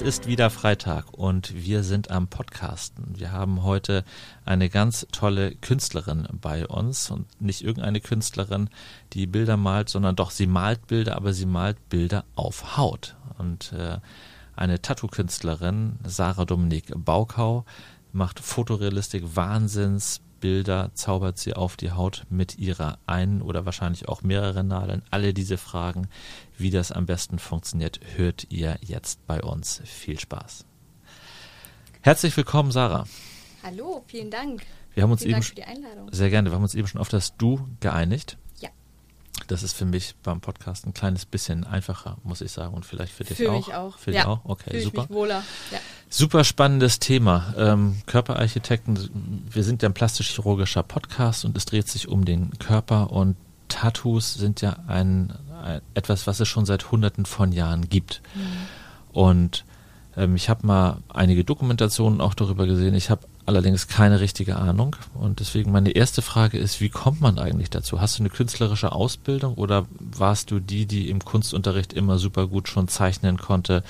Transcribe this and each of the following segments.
Es ist wieder Freitag und wir sind am Podcasten. Wir haben heute eine ganz tolle Künstlerin bei uns und nicht irgendeine Künstlerin, die Bilder malt, sondern doch sie malt Bilder, aber sie malt Bilder auf Haut. Und äh, eine Tattoo-Künstlerin, Sarah Dominik Baukau, macht Fotorealistik, Wahnsinns, Bilder zaubert sie auf die Haut mit ihrer einen oder wahrscheinlich auch mehreren Nadeln. Alle diese Fragen, wie das am besten funktioniert, hört ihr jetzt bei uns. Viel Spaß. Herzlich willkommen, Sarah. Hallo, vielen Dank. Wir haben uns vielen eben Dank für die Einladung. sehr gerne. Wir haben uns eben schon auf das Du geeinigt. Das ist für mich beim Podcast ein kleines bisschen einfacher, muss ich sagen. Und vielleicht für dich Für auch. mich auch. Für ja. dich auch? Okay, Fühl super. Ich mich wohler. Ja. Super spannendes Thema. Ähm, Körperarchitekten, wir sind ja ein plastisch-chirurgischer Podcast und es dreht sich um den Körper und Tattoos sind ja ein, ein etwas, was es schon seit hunderten von Jahren gibt. Und ähm, ich habe mal einige Dokumentationen auch darüber gesehen. Ich habe allerdings keine richtige Ahnung. Und deswegen meine erste Frage ist, wie kommt man eigentlich dazu? Hast du eine künstlerische Ausbildung oder warst du die, die im Kunstunterricht immer super gut schon zeichnen konnte,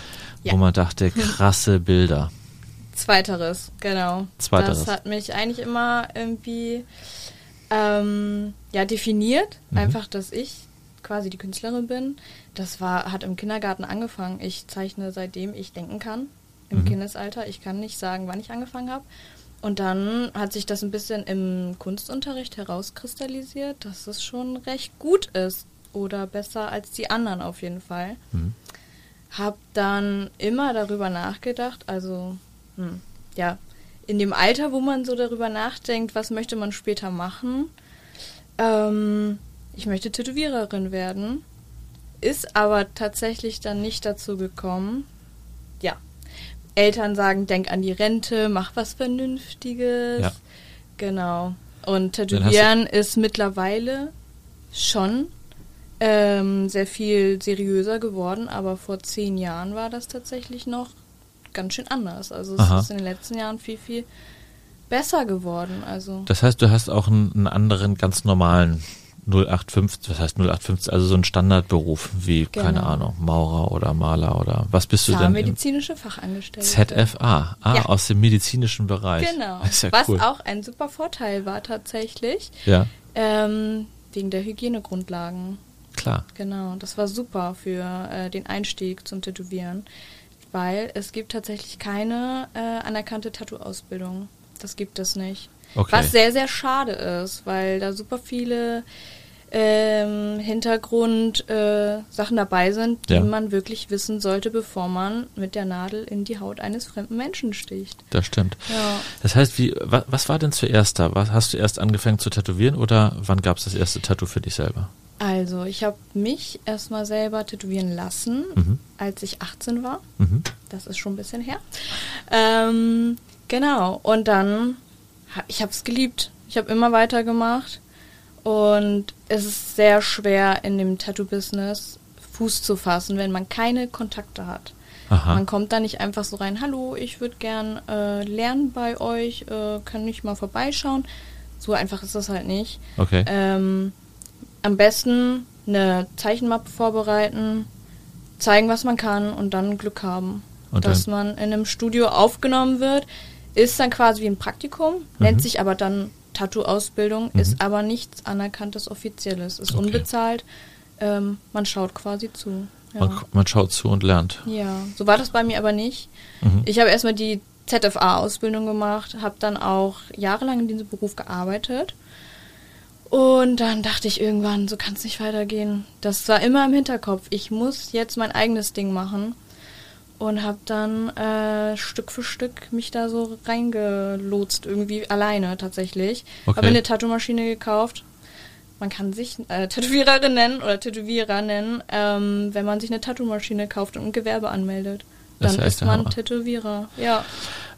Ja. wo man dachte, krasse Bilder? Zweiteres, genau. Zweiteres. Das hat mich eigentlich immer irgendwie ähm, ja, definiert. Mhm. Einfach, dass ich quasi die Künstlerin bin. Das war, hat im Kindergarten angefangen. Ich zeichne seitdem ich denken kann. Im Mhm. Kindesalter. Ich kann nicht sagen, wann ich angefangen habe. Und dann hat sich das ein bisschen im Kunstunterricht herauskristallisiert, dass es schon recht gut ist. Oder besser als die anderen auf jeden Fall. Mhm. Hab dann immer darüber nachgedacht, also hm, ja, in dem Alter, wo man so darüber nachdenkt, was möchte man später machen. Ähm, ich möchte Tätowiererin werden, ist aber tatsächlich dann nicht dazu gekommen. Ja, Eltern sagen, denk an die Rente, mach was Vernünftiges. Ja. Genau. Und Tätowieren ist mittlerweile schon ähm, sehr viel seriöser geworden, aber vor zehn Jahren war das tatsächlich noch ganz schön anders. Also es Aha. ist in den letzten Jahren viel, viel besser geworden. Also Das heißt, du hast auch einen, einen anderen ganz normalen 0815, was heißt 0815, also so einen Standardberuf wie, keine Genau. Ahnung, Maurer oder Maler oder was bist du denn? im zahnmedizinische Fachangestellte. ZFA, ah, Ja. aus dem medizinischen Bereich. Genau. Ist ja Was cool. auch ein super Vorteil war tatsächlich, Ja, ähm, wegen der Hygienegrundlagen. klar. Genau, das war super für äh, den Einstieg zum Tätowieren, weil es gibt tatsächlich keine äh, anerkannte Tattoo-Ausbildung. Das gibt es nicht. Okay. Was sehr, sehr schade ist, weil da super viele ähm, Hintergrund äh, dabei sind, die Ja. man wirklich wissen sollte, bevor man mit der Nadel in die Haut eines fremden Menschen sticht. Das stimmt. Ja. Das heißt, wie, was, was war denn zuerst da? Was, hast du erst angefangen zu tätowieren oder wann gab es das erste Tattoo für dich selber? Also, ich habe mich erstmal selber tätowieren lassen, Mhm. als ich 18 war. Mhm. Das ist schon ein bisschen her. Ähm, genau. Und dann, ich habe es geliebt. Ich habe immer weitergemacht. Und es ist sehr schwer in dem Tattoo-Business Fuß zu fassen, wenn man keine Kontakte hat. Aha. Man kommt da nicht einfach so rein, hallo, ich würde gern äh, lernen bei euch, äh, kann ich mal vorbeischauen. So einfach ist das halt nicht. Okay. Ähm, am besten eine Zeichenmappe vorbereiten, zeigen, was man kann und dann Glück haben. Und dass dann- man in einem Studio aufgenommen wird, ist dann quasi wie ein Praktikum, Mhm. nennt sich aber dann Tattoo-Ausbildung, ist aber nichts Anerkanntes Offizielles, ist Okay. unbezahlt. Ähm, man schaut quasi zu. Ja. Man, man schaut zu und lernt. Ja, so war das bei mir aber nicht. Mhm. Ich habe erstmal die ZFA-Ausbildung gemacht, habe dann auch jahrelang in diesem Beruf gearbeitet. Und dann dachte ich irgendwann, so kann es nicht weitergehen. Das war immer im Hinterkopf. Ich muss jetzt mein eigenes Ding machen. Und habe dann äh, Stück für Stück mich da so reingelotst, irgendwie alleine tatsächlich. Okay. Habe eine Tattoo-Maschine gekauft. Man kann sich äh, Tätowiererin nennen oder Tätowierer nennen, ähm, wenn man sich eine Tattoo-Maschine kauft und ein Gewerbe anmeldet. Das Dann echt ist man Hammer. Tätowierer. Ja.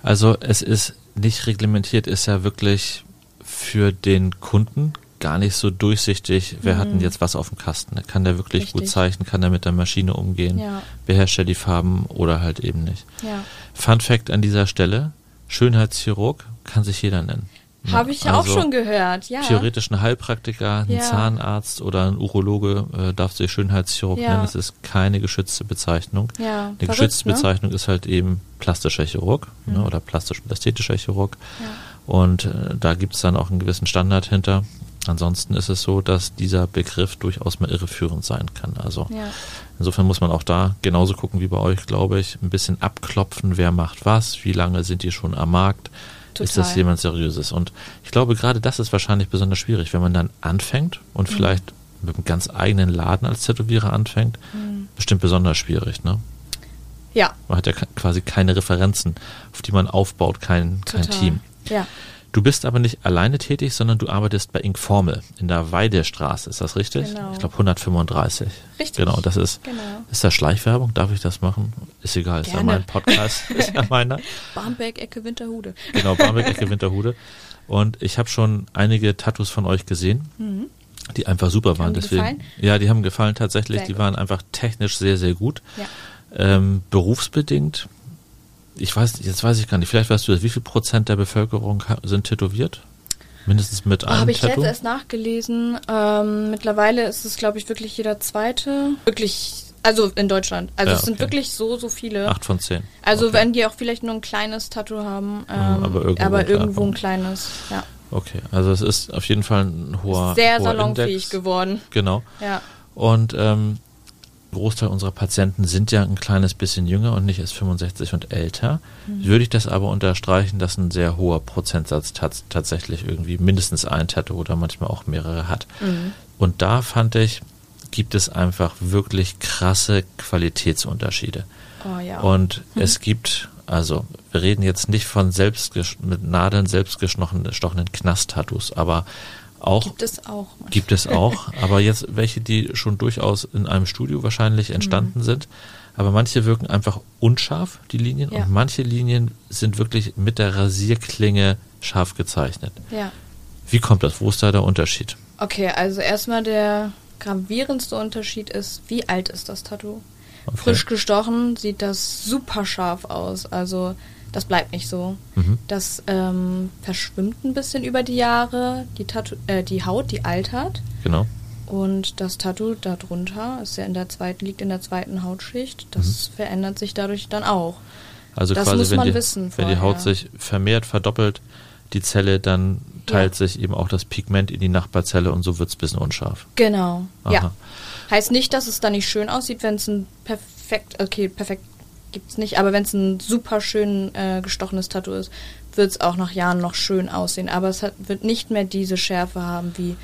Also es ist nicht reglementiert, ist ja wirklich für den Kunden gar nicht so durchsichtig, wer hat denn jetzt was auf dem Kasten. Kann der wirklich gut Mhm. Richtig. zeichnen, kann der mit der Maschine umgehen, Ja. beherrscht er die Farben oder halt eben nicht. Ja. Fun Fact an dieser Stelle, Schönheitschirurg kann sich jeder nennen. Habe ich ja also auch schon gehört, ja. Theoretisch ein Heilpraktiker, ein ja. Zahnarzt oder ein Urologe äh, darf sich Schönheitschirurg ja. nennen. Es ist keine geschützte Bezeichnung. Ja, Eine verrückt, geschützte ne? Bezeichnung ist halt eben plastischer Chirurg mhm. ne, oder plastisch und ästhetischer Chirurg. Und äh, da gibt es dann auch einen gewissen Standard hinter. Ansonsten ist es so, dass dieser Begriff durchaus mal irreführend sein kann. Also ja. insofern muss man auch da genauso gucken wie bei euch, glaube ich, ein bisschen abklopfen, wer macht was, wie lange sind die schon am Markt, Total. ist das jemand Seriöses. Und ich glaube, gerade das ist wahrscheinlich besonders schwierig, wenn man dann anfängt und mhm. vielleicht mit einem ganz eigenen Laden als Tätowierer anfängt, mhm. bestimmt besonders schwierig, ne? Ja. Man hat ja quasi keine Referenzen, auf die man aufbaut, kein, kein Team. Ja. Du bist aber nicht alleine tätig, sondern du arbeitest bei Ink Formel in der Weidestraße, ist das richtig? Genau. Ich glaube 135. Richtig. Genau, das ist. Genau. Ist das Schleichwerbung? Darf ich das machen? Ist egal, ist ja mein Podcast, ist ja meiner. Barmbek, Ecke, Winterhude. Genau, Barmbek, Ecke, Winterhude. Und ich habe schon einige Tattoos von euch gesehen. Mhm. Die einfach super waren. Die Deswegen, gefallen? Ja, die haben gefallen tatsächlich. Sehr die gut. waren einfach technisch sehr, sehr gut. Ja. Ähm, berufsbedingt ich weiß, jetzt weiß ich gar nicht, vielleicht weißt du das, wie viel Prozent der Bevölkerung sind tätowiert? Mindestens mit einem Habe ich Tattoo? jetzt erst nachgelesen. Ähm, mittlerweile ist es, glaube ich, wirklich jeder zweite. Wirklich, also in Deutschland. Also Ja, es sind okay. wirklich so, so viele. Acht von zehn. Also okay. wenn die auch vielleicht nur ein kleines Tattoo haben, ähm, aber irgendwo aber ein irgendwo ein kleines. Ja. Okay, also es ist auf jeden Fall ein hoher, Sehr hoher salonfähig Index. geworden. Genau. Ja. Und ähm, Großteil unserer Patienten sind ja ein kleines bisschen jünger und nicht erst 65 und älter. Mhm. Würde ich das aber unterstreichen, dass ein sehr hoher Prozentsatz tats tatsächlich irgendwie mindestens ein Tattoo oder manchmal auch mehrere hat. Mhm. Und da fand ich, gibt es einfach wirklich krasse Qualitätsunterschiede. Oh ja. Und Mhm. es gibt, also wir reden jetzt nicht von selbst mit Nadeln selbstgestochenen Knast-Tattoos, aber auch Gibt es auch. gibt es auch, aber jetzt welche, die schon durchaus in einem Studio wahrscheinlich Mhm. entstanden sind. Aber manche wirken einfach unscharf, die Linien, Ja. und manche Linien sind wirklich mit der Rasierklinge scharf gezeichnet. Ja. Wie kommt das? Wo ist da der Unterschied? Okay, also erstmal der gravierendste Unterschied ist, wie alt ist das Tattoo? Okay. Frisch gestochen sieht das super scharf aus. Also das bleibt nicht so. Mhm. Das ähm, verschwimmt ein bisschen über die Jahre. Die, Tattoo, äh, die Haut, die altert. Genau. Und das Tattoo darunter ist ja in der zweiten, liegt in der zweiten Hautschicht. Das verändert sich dadurch dann auch. Also Das quasi, muss wenn, man die, wissen wenn die Haut sich vermehrt, verdoppelt, die Zelle, dann teilt Ja. sich eben auch das Pigment in die Nachbarzelle und so wird es ein bisschen unscharf. Genau. Aha. Ja. Heißt nicht, dass es dann nicht schön aussieht, wenn es ein perfekt, okay, perfekt gibt's nicht, aber wenn es ein super schön äh, gestochenes Tattoo ist, wird es auch nach Jahren noch schön aussehen. Aber es hat, wird nicht mehr diese Schärfe haben wie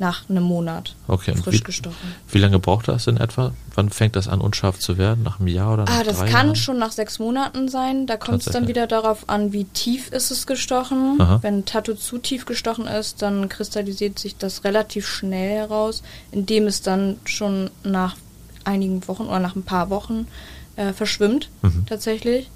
nach einem Monat Okay, frisch wie, gestochen. wie lange braucht das in etwa? Wann fängt das an, unscharf zu werden? Nach einem Jahr oder nach Ah, das drei kann Jahren? schon nach sechs Monaten sein. Da kommt es dann wieder darauf an, wie tief ist es gestochen. Aha. Wenn ein Tattoo zu tief gestochen ist, dann kristallisiert sich das relativ schnell heraus, indem es dann schon nach einigen Wochen oder nach ein paar Wochen äh, verschwimmt, Mhm. tatsächlich.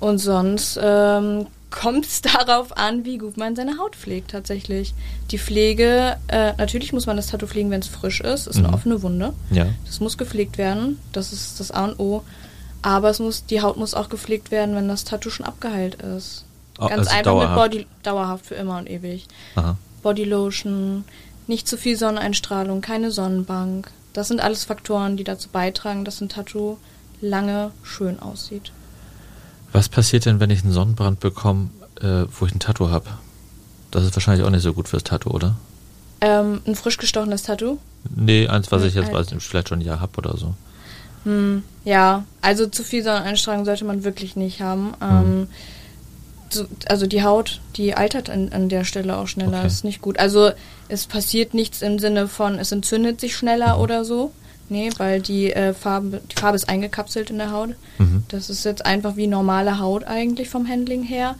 Und sonst ähm, kommt es darauf an, wie gut man seine Haut pflegt, tatsächlich. Die Pflege, äh, natürlich muss man das Tattoo pflegen, wenn es frisch ist, ist Mhm. eine offene Wunde. Ja. Das muss gepflegt werden. Das ist das A und O. Aber es muss, die Haut muss auch gepflegt werden, wenn das Tattoo schon abgeheilt ist. Oh, Ganz also einfach dauerhaft. mit Body, dauerhaft für immer und ewig. Aha. Bodylotion, nicht zu viel Sonneneinstrahlung, keine Sonnenbank. Das sind alles Faktoren, die dazu beitragen, dass ein Tattoo lange schön aussieht. Was passiert denn, wenn ich einen Sonnenbrand bekomme, äh, wo ich ein Tattoo habe? Das ist wahrscheinlich auch nicht so gut fürs Tattoo, oder? Ähm, ein frisch gestochenes Tattoo? Nee, eins, was ich jetzt weiß, vielleicht schon ein Jahr habe oder so. Hm, ja, also zu viel Sonneneinstrahlung sollte man wirklich nicht haben. Hm. Ähm, so, also die Haut, die altert an, an der Stelle auch schneller, Okay. ist nicht gut. Also es passiert nichts im Sinne von, es entzündet sich schneller Mhm. oder so. Nee, weil die, äh, Farbe, die Farbe ist eingekapselt in der Haut. Mhm. Das ist jetzt einfach wie normale Haut eigentlich vom Handling her.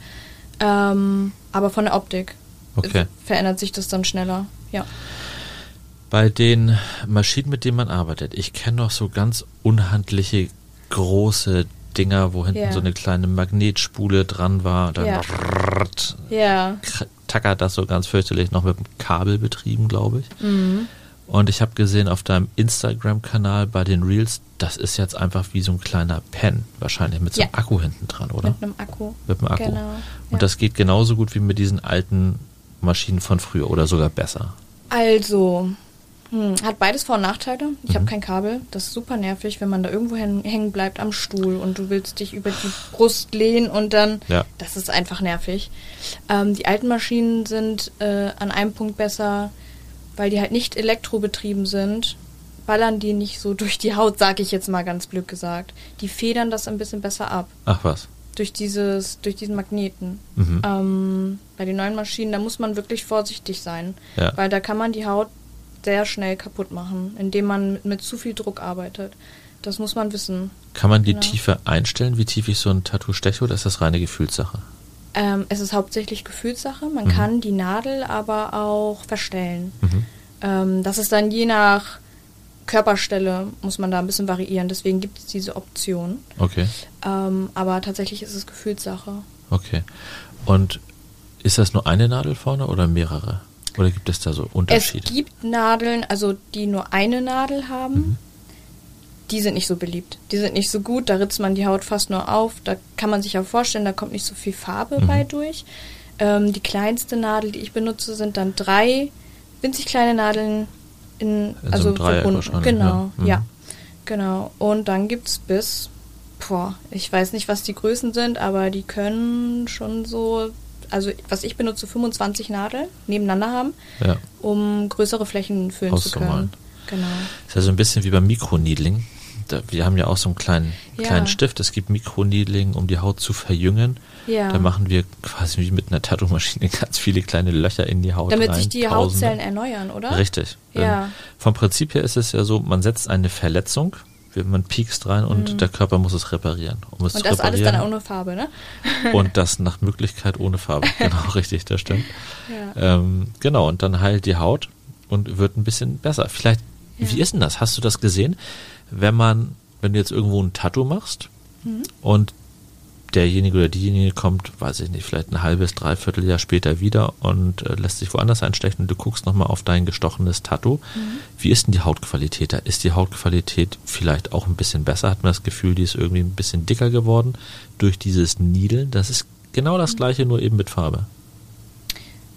Ähm, aber von der Optik Okay. verändert sich das dann schneller. Ja. Bei den Maschinen, mit denen man arbeitet, ich kenne noch so ganz unhandliche große Dinger, wo hinten Ja. so eine kleine Magnetspule dran war. Dann Ja. brrrt, Ja. kr- tackert das so ganz fürchterlich noch mit dem Kabel betrieben, glaube ich. Mhm. Und ich habe gesehen auf deinem Instagram-Kanal bei den Reels, das ist jetzt einfach wie so ein kleiner Pen, wahrscheinlich mit so einem Ja. Akku hinten dran, oder? Mit einem Akku. Mit dem Akku. Genau. Und das geht genauso gut wie mit diesen alten Maschinen von früher oder sogar besser? Also, hm, hat beides Vor- und Nachteile. Ich Mhm. habe kein Kabel. Das ist super nervig, wenn man da irgendwo hängen hängen bleibt am Stuhl und du willst dich über die Brust lehnen und dann. Ja. Das ist einfach nervig. Ähm, die alten Maschinen sind äh, an einem Punkt besser, weil die halt nicht elektrobetrieben sind. Ballern die nicht so durch die Haut, sage ich jetzt mal ganz blöd gesagt. Die federn das ein bisschen besser ab. Ach was. Durch dieses, durch diesen Magneten. Mhm. Ähm, bei den neuen Maschinen, da muss man wirklich vorsichtig sein. Ja. Weil da kann man die Haut sehr schnell kaputt machen, indem man mit, mit zu viel Druck arbeitet. Das muss man wissen. Kann man die Genau. Tiefe einstellen, wie tief ich so ein Tattoo steche, oder ist das reine Gefühlssache? Ähm, es ist hauptsächlich Gefühlssache. Man Mhm. kann die Nadel aber auch verstellen. Mhm. Ähm, das ist dann je nach Körperstelle, muss man da ein bisschen variieren. Deswegen gibt es diese Option. Okay, Ähm, aber tatsächlich ist es Gefühlssache. okay. Und ist das nur eine Nadel vorne oder mehrere? Oder gibt es da so Es Unterschiede? gibt Nadeln, also die nur eine Nadel haben. Mhm. Die sind nicht so beliebt. Die sind nicht so gut. Da ritzt man die Haut fast nur auf. Da kann man sich auch vorstellen, da kommt nicht so viel Farbe Mhm. bei durch. Ähm, die kleinste Nadel, die ich benutze, sind dann drei winzig kleine Nadeln in, In so also Dreieck verbunden. Genau, ja. Mhm. ja. Genau. Und dann gibt's bis, boah, ich weiß nicht, was die Größen sind, aber die können schon so, also was ich benutze, 25 Nadeln nebeneinander haben Ja. um größere Flächen füllen zu können. Genau. Ist ja so ein bisschen wie beim Mikroneedling. Da, wir haben ja auch so einen kleinen, Ja. kleinen Stift. Es gibt Mikroneedling, um die Haut zu verjüngen. Ja. Da machen wir quasi wie mit einer Tattoo-Maschine ganz viele kleine Löcher in die Haut Damit rein. sich die Tausende. Hautzellen erneuern, oder? Richtig. Ja. Ähm, vom Prinzip her ist es ja so, man setzt eine Verletzung, man piekst rein und der Körper muss es reparieren. Um es Mhm. Und das alles dann ohne Farbe, ne? und das nach Möglichkeit ohne Farbe. Genau, richtig, das stimmt. Ja. Ähm, genau, und dann heilt die Haut und wird ein bisschen besser. Vielleicht, Ja. wie ist denn das? Hast du das gesehen? Wenn man, wenn du jetzt irgendwo ein Tattoo machst Mhm. und derjenige oder diejenige kommt, weiß ich nicht, vielleicht ein halbes, dreiviertel Jahr später wieder und äh, lässt sich woanders einstechen und du guckst nochmal auf dein gestochenes Tattoo. Mhm. Wie ist denn die Hautqualität da? Ist die Hautqualität vielleicht auch ein bisschen besser? Hat man das Gefühl, die ist irgendwie ein bisschen dicker geworden durch dieses Niedeln? Das ist genau Mhm. das gleiche, nur eben mit Farbe.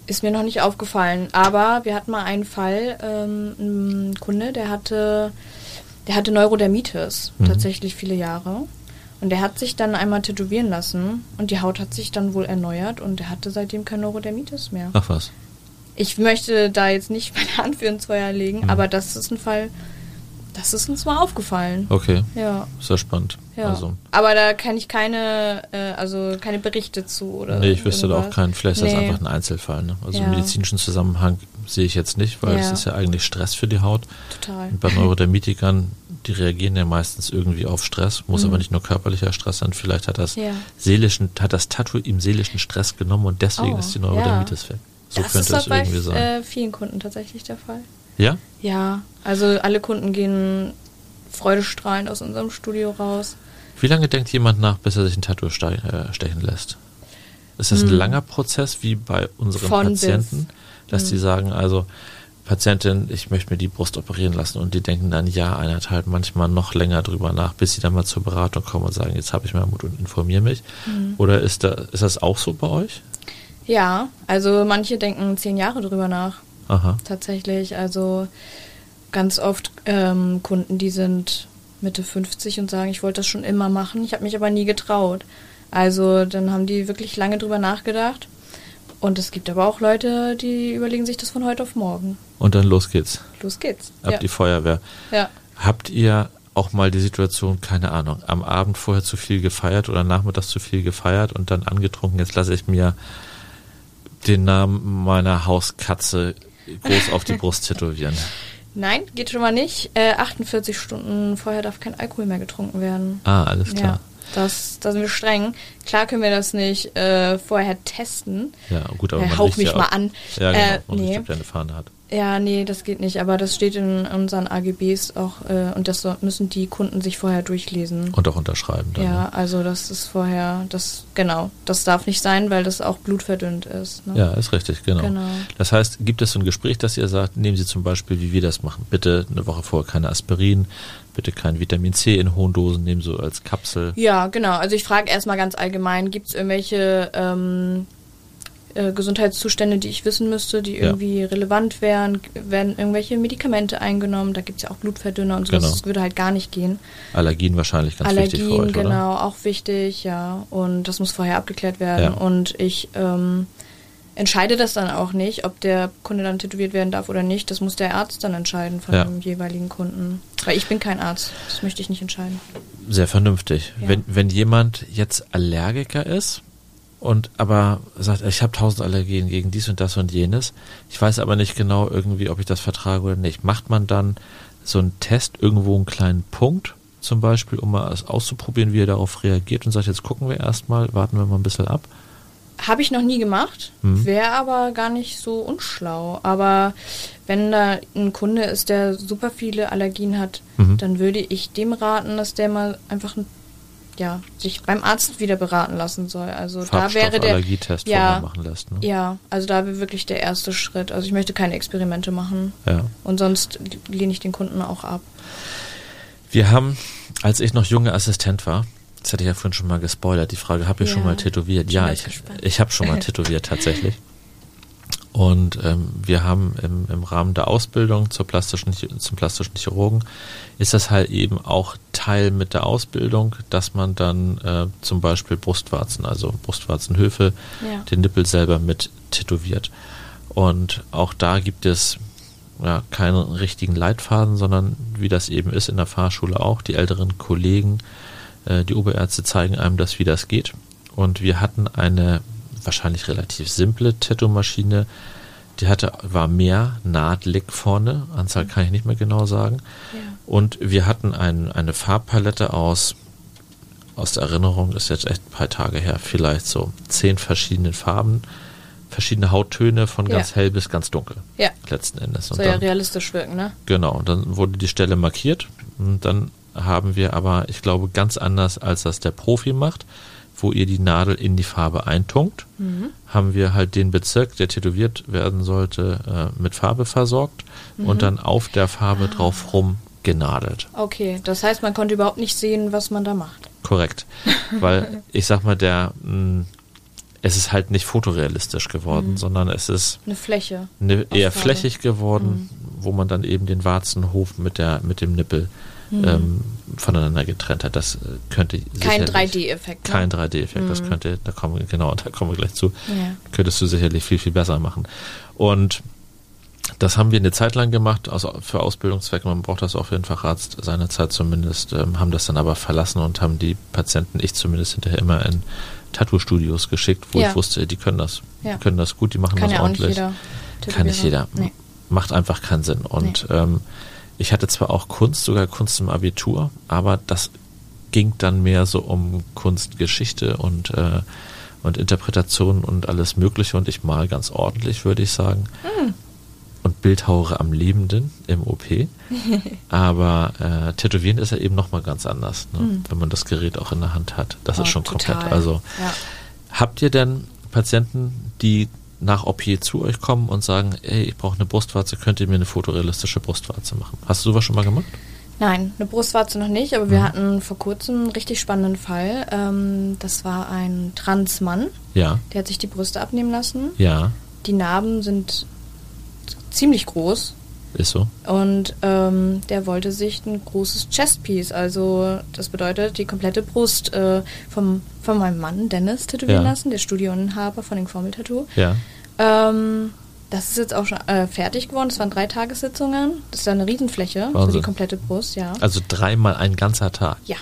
Ist mir noch nicht aufgefallen. Aber wir hatten mal einen Fall, ähm, ein Kunde, der hatte, der hatte Neurodermitis, Mhm. tatsächlich viele Jahre. Und der hat sich dann einmal tätowieren lassen und die Haut hat sich dann wohl erneuert und er hatte seitdem kein Neurodermitis mehr. Ach was. Ich möchte da jetzt nicht meine Hand für ins Feuer legen, Mhm. aber das ist ein Fall, das ist uns mal aufgefallen. Okay, Ja. sehr spannend. Ja. Also, aber da kann ich keine, äh, also keine Berichte zu oder. nee, ich wüsste da auch keinen. Vielleicht ist das Nee. einfach ein Einzelfall. Ne? Also Ja. im medizinischen Zusammenhang sehe ich jetzt nicht, weil es Ja. ist ja eigentlich Stress für die Haut. Total. Und bei Neurodermitikern, die reagieren ja meistens irgendwie auf Stress, muss Mhm. aber nicht nur körperlicher Stress sein. Vielleicht hat das Ja. seelischen, hat das Tattoo ihm seelischen Stress genommen und deswegen Oh, ist die Neurodermitis weg. So das könnte ist es doch bei irgendwie sein. äh, vielen Kunden tatsächlich der Fall. Ja? Ja, also alle Kunden gehen freudestrahlend aus unserem Studio raus. Wie lange denkt jemand nach, bis er sich ein Tattoo ste äh, stechen lässt? Ist das ein Hm. langer Prozess wie bei unseren Von bis. Patienten, dass Hm. die sagen, also Patientin, ich möchte mir die Brust operieren lassen und die denken dann ja, eineinhalb, manchmal noch länger drüber nach, bis sie dann mal zur Beratung kommen und sagen, jetzt habe ich mal Mut und informiere mich. Hm. Oder ist da ist das auch so bei euch? Ja, also manche denken zehn Jahre drüber nach. Aha. Tatsächlich, also ganz oft ähm, Kunden, die sind Mitte 50 und sagen, ich wollte das schon immer machen, ich habe mich aber nie getraut. Also dann haben die wirklich lange drüber nachgedacht. Und es gibt aber auch Leute, die überlegen sich das von heute auf morgen. Und dann los geht's. Los geht's. Ab ja. die Feuerwehr. ja. Habt ihr auch mal die Situation, keine Ahnung, am Abend vorher zu viel gefeiert oder nachmittags zu viel gefeiert und dann angetrunken, jetzt lasse ich mir den Namen meiner Hauskatze groß auf die Brust tätowieren. Nein, geht schon mal nicht. Äh, 48 Stunden vorher darf kein Alkohol mehr getrunken werden. Ah, alles Ja, klar. das, da sind wir streng. Klar können wir das nicht äh, vorher testen. Ja, gut, aber Äh, man hauch mich ja mal an. Ja, genau, Äh, nee. eine Fahne hat. Ja, nee, das geht nicht. Aber das steht in unseren AGBs auch äh, und das müssen die Kunden sich vorher durchlesen. Und auch unterschreiben dann. ja, ne? also das ist vorher, das genau, das darf nicht sein, weil das auch blutverdünnt ist. Ne? Ja, ist richtig, genau. Genau. Das heißt, gibt es so ein Gespräch, dass ihr sagt, nehmen Sie zum Beispiel, wie wir das machen, bitte eine Woche vorher keine Aspirin, bitte kein Vitamin C in hohen Dosen, nehmen so als Kapsel. Ja, genau. Also ich frage erstmal ganz allgemein, gibt es irgendwelche ähm, äh, Gesundheitszustände, die ich wissen müsste, die Ja. irgendwie relevant wären, werden irgendwelche Medikamente eingenommen, da gibt es ja auch Blutverdünner und so, Genau. das würde halt gar nicht gehen. Allergien wahrscheinlich ganz Allergien, wichtig für euch, oder? genau, auch wichtig, ja. Und das muss vorher abgeklärt werden. Ja. Und ich ähm, entscheide das dann auch nicht, ob der Kunde dann tätowiert werden darf oder nicht. Das muss der Arzt dann entscheiden von Ja. dem jeweiligen Kunden. Weil ich bin kein Arzt. Das möchte ich nicht entscheiden. Sehr vernünftig. Ja. Wenn, wenn jemand jetzt Allergiker ist und aber sagt, ich habe tausend Allergien gegen dies und das und jenes, ich weiß aber nicht genau irgendwie, ob ich das vertrage oder nicht, macht man dann so einen Test irgendwo einen kleinen Punkt zum Beispiel, um mal auszuprobieren, wie er darauf reagiert und sagt, jetzt gucken wir erstmal, warten wir mal ein bisschen ab. Habe ich noch nie gemacht, Mhm. wäre aber gar nicht so unschlau. Aber wenn da ein Kunde ist, der super viele Allergien hat, Mhm. dann würde ich dem raten, dass der mal einfach ein- ja, sich beim Arzt wieder beraten lassen soll. Also da wäre der Farbstoffallergietest ja, machen lässt. Ne? Ja, also da wäre wirklich der erste Schritt. Also ich möchte keine Experimente machen. Ja. Und sonst lehne ich den Kunden auch ab. Wir haben, als ich noch junger Assistent war, das hatte ich ja vorhin schon mal gespoilert, die Frage, habe ich Ja, schon mal tätowiert? bin Ja, ich, gespannt. ich habe schon mal tätowiert tatsächlich. Und ähm, wir haben im, im Rahmen der Ausbildung zur plastischen, zum plastischen Chirurgen ist das halt eben auch Teil mit der Ausbildung, dass man dann äh, zum Beispiel Brustwarzen, also Brustwarzenhöfe, Ja. den Nippel selber mit tätowiert. Und auch da gibt es ja, keinen richtigen Leitfaden, sondern wie das eben ist in der Fahrschule auch, die älteren Kollegen, äh, die Oberärzte zeigen einem das, wie das geht. Und wir hatten eine wahrscheinlich relativ simple Tattoo-Maschine, die hatte, war mehr Nahtlick vorne, Anzahl kann ich nicht mehr genau sagen. Ja. Und wir hatten ein, eine Farbpalette aus, aus der Erinnerung, ist jetzt echt ein paar Tage her, vielleicht so zehn verschiedene Farben, verschiedene Hauttöne von Ja. ganz hell bis ganz dunkel. Ja. Letzten Endes. Und Soll ja realistisch wirken, ne? genau, und dann wurde die Stelle markiert. Und dann haben wir aber, ich glaube, ganz anders, als das der Profi macht, wo ihr die Nadel in die Farbe eintunkt, Mhm. haben wir halt den Bezirk, der tätowiert werden sollte, äh, mit Farbe versorgt Mhm. und dann auf der Ah. Farbe drauf rum genadelt. Okay, das heißt, man konnte überhaupt nicht sehen, was man da macht. Korrekt. Weil ich sag mal, der mh, es ist halt nicht fotorealistisch geworden, sondern es ist Eine Fläche. ne, eher Farbe. flächig geworden, wo man dann eben den Warzenhof mit der mit dem Nippel ähm, voneinander getrennt hat. Das äh, könnte Kein sicherlich- 3D-Effekt. Ne? Kein 3D-Effekt, das könnte, da kommen wir, genau, da kommen wir gleich zu, Ja. könntest du sicherlich viel, viel besser machen. Und das haben wir eine Zeit lang gemacht, also für Ausbildungszwecke, man braucht das auch für den Facharzt seinerzeit zumindest, ähm, haben das dann aber verlassen und haben die Patienten, ich zumindest hinterher immer in Tattoo-Studios geschickt, wo Ja. ich wusste, die können das, Ja. die können das gut, die machen Kann das ja nicht ordentlich. jeder. Kann nicht jeder. Nee. Macht einfach keinen Sinn. Und ähm, ich hatte zwar auch Kunst, sogar Kunst im Abitur, aber das ging dann mehr so um Kunstgeschichte und, äh, und Interpretation und alles Mögliche. Und ich mal ganz ordentlich, würde ich sagen. Hm. Und bildhauere am Lebenden im OP. aber äh, Tätowieren ist ja eben nochmal ganz anders, ne? wenn man das Gerät auch in der Hand hat. Das. Oh, ist schon total. komplett. Also Ja. Habt ihr denn Patienten, die nach OP zu euch kommen und sagen, ey, ich brauche eine Brustwarze, könnt ihr mir eine fotorealistische Brustwarze machen? Hast du sowas schon mal gemacht? Nein, eine Brustwarze noch nicht, aber wir Mhm. hatten vor kurzem einen richtig spannenden Fall. Ähm, das war ein Transmann, Ja, der hat sich die Brüste abnehmen lassen. ja, Die Narben sind ziemlich groß ist so. und ähm, der wollte sich ein großes Chestpiece, also das bedeutet die komplette Brust äh, vom, von meinem Mann Dennis tätowieren Ja. lassen, der Studioinhaber von dem Formeltattoo. Ja, Ähm, das ist jetzt auch schon äh, fertig geworden. Das waren drei Tagessitzungen. Das ist eine Riesenfläche, Wahnsinn. die komplette Brust, ja. also dreimal ein ganzer Tag. Ja,